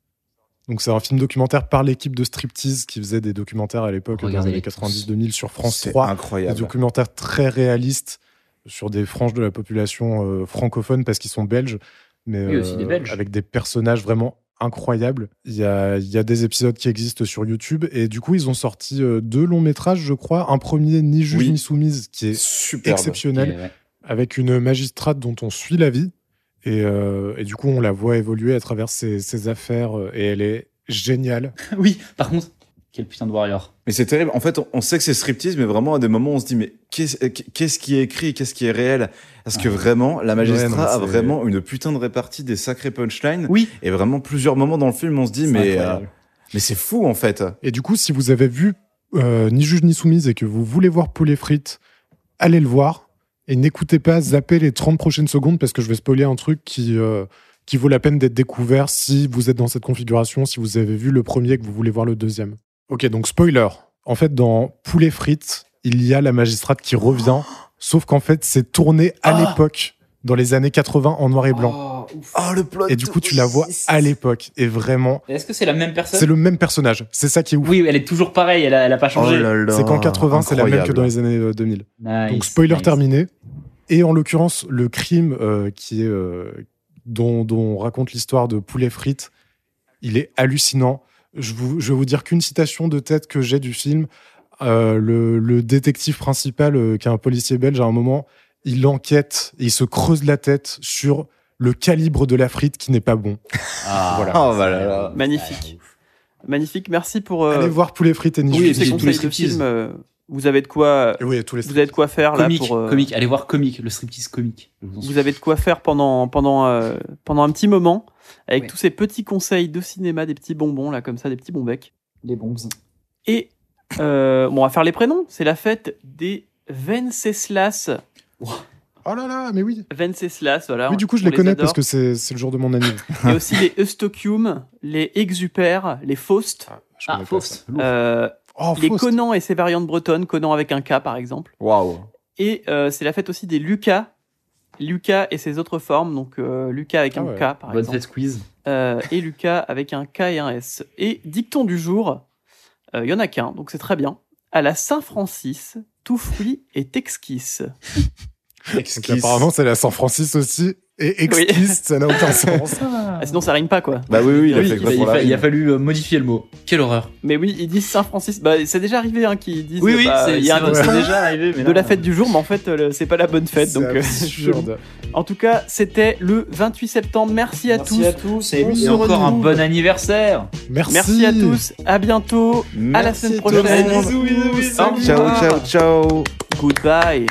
Speaker 3: Donc c'est un film documentaire par l'équipe de Striptease qui faisait des documentaires à l'époque dans les années
Speaker 4: Regardez-les tous.
Speaker 3: 90-2000 sur France
Speaker 2: C'est
Speaker 3: 3. Des
Speaker 2: incroyable.
Speaker 3: documentaires très réalistes sur des franges de la population euh, francophone parce qu'ils sont belges, mais
Speaker 4: Oui, aussi des Belges.
Speaker 3: avec des personnages vraiment incroyables. Il y a, y a des épisodes qui existent sur YouTube et du coup ils ont sorti euh, deux longs métrages, je crois. Un premier, Ni juge
Speaker 2: Oui.
Speaker 3: ni soumise, qui est
Speaker 2: Superbe.
Speaker 3: exceptionnel
Speaker 4: ouais.
Speaker 3: avec une magistrate dont on suit la vie. Et, euh, et du coup, on la voit évoluer à travers ses, ses affaires euh, et elle est géniale. (laughs)
Speaker 4: Oui, par contre, Quel putain de warrior.
Speaker 2: Mais c'est terrible. En fait, on- sait que c'est striptease, mais vraiment à des moments, on se dit mais qu'est-ce qu'est-ce qui est écrit, qu'est-ce qui est réel? Parce que vraiment, la magistrat
Speaker 3: Ouais, non, mais
Speaker 2: a vraiment une putain de répartie des sacrés punchlines?
Speaker 4: Oui.
Speaker 2: Et vraiment plusieurs moments dans le film, on se dit mais euh, mais c'est fou en fait.
Speaker 3: Et du coup, si vous avez vu euh, Ni juge ni soumise et que vous voulez voir Poulet frites, allez le voir. Et n'écoutez pas, zappez les 30 prochaines secondes parce que je vais spoiler un truc qui, euh, qui vaut la peine d'être découvert si vous êtes dans cette configuration, si vous avez vu le premier et que vous voulez voir le deuxième. Ok, donc spoiler. En fait, dans Poulet frites, il y a la magistrate qui revient, sauf qu'en fait, c'est tourné à
Speaker 4: Ah.
Speaker 3: l'époque, dans les années 80 en noir et blanc.
Speaker 4: Oh, ouf.
Speaker 2: Oh le plot.
Speaker 3: Et du coup, tu la vois à l'époque. Et vraiment,
Speaker 4: Est-ce que c'est la même personne?
Speaker 3: c'est le même personnage. C'est ça qui est ouf.
Speaker 4: Oui, elle est toujours pareille, elle a, elle a pas changé.
Speaker 3: C'est qu'en 80, c'est la même que dans les années euh, 2000.
Speaker 4: Nice,
Speaker 3: Donc spoiler
Speaker 4: nice.
Speaker 3: terminé. Et en l'occurrence, le crime euh, qui est euh, dont, dont on raconte l'histoire de poulet frites, il est hallucinant. Je, vous, je vais vous dire qu'une citation de tête que j'ai du film. Euh, le, le détective principal, euh, qui est un policier belge, à un moment, il enquête et il se creuse la tête sur le calibre de la frite qui n'est pas bon. (laughs)
Speaker 4: Ah,
Speaker 3: Voilà.
Speaker 2: Oh, bah là là.
Speaker 1: Magnifique. Magnifique, merci pour euh,
Speaker 3: Allez voir poulet frites et
Speaker 1: pour
Speaker 3: ni
Speaker 4: Oui, et tous les
Speaker 1: de films. Euh, vous avez de quoi,
Speaker 3: Et oui, tous les
Speaker 1: vous avez de quoi faire là
Speaker 4: Comique,
Speaker 1: pour. euh,
Speaker 4: comique, allez voir comique, le striptease comique. Je vous
Speaker 1: avez de quoi faire pendant pendant euh, pendant un petit moment avec
Speaker 4: Ouais.
Speaker 1: tous ces petits conseils de cinéma, des petits bonbons là comme ça, des petits bons becs.
Speaker 4: Les bombes.
Speaker 1: Et euh, bon, on va faire les prénoms. C'est la fête des Venceslas.
Speaker 3: Oh là là, mais oui.
Speaker 1: Venceslas, voilà.
Speaker 3: Oui, du coup, je les connais
Speaker 1: adore.
Speaker 3: parce que c'est c'est le jour de mon anniversaire. (laughs)
Speaker 1: Il y a aussi les Eustochium, les Exuper, les Faust,
Speaker 3: Je
Speaker 4: Ah,
Speaker 3: connais pas
Speaker 4: Faust.
Speaker 1: euh,
Speaker 3: Oh,
Speaker 1: les
Speaker 3: Faust.
Speaker 1: Conan et ses variantes bretonnes, Conan avec un K par exemple.
Speaker 2: Waouh.
Speaker 1: Et euh, c'est la fête aussi des Lucas, Lucas et ses autres formes, donc euh, Lucas avec
Speaker 3: Ah
Speaker 1: un
Speaker 3: ouais.
Speaker 1: K par
Speaker 4: Bonne
Speaker 1: exemple,
Speaker 4: fête squeeze.
Speaker 1: euh, et Lucas avec un K et un S. Et dicton du jour, euh, il y en a qu'un, donc c'est très bien. À la Saint-Francis, tout fruit est exquis. (laughs)
Speaker 3: Donc, apparemment, c'est la San Francis aussi. Et exquise, ça n'a aucun (laughs) sens.
Speaker 1: Ah, sinon ça rime pas quoi.
Speaker 2: Bah oui, oui, il a
Speaker 4: Oui,
Speaker 2: fait
Speaker 4: il, a- il
Speaker 2: la
Speaker 4: fa- il a fallu euh, modifier le mot. Quelle horreur.
Speaker 1: Mais oui, ils disent Saint-Francis. Bah, c'est déjà arrivé hein, qu'ils disent.
Speaker 4: Oui, oui,
Speaker 1: bah,
Speaker 4: c'est déjà arrivé. Mais
Speaker 1: de la fête du jour, mais en fait, c'est pas la bonne fête. Donc, euh, (laughs) en tout cas, c'était le 28 septembre. Merci à tous.
Speaker 4: Merci à tous et, encore un bon anniversaire.
Speaker 3: Merci.
Speaker 1: Merci à tous. À bientôt. À la
Speaker 2: Merci
Speaker 1: semaine prochaine.
Speaker 4: Bisous, bisous, bisous.
Speaker 2: Ciao, ciao, ciao.
Speaker 1: Goodbye.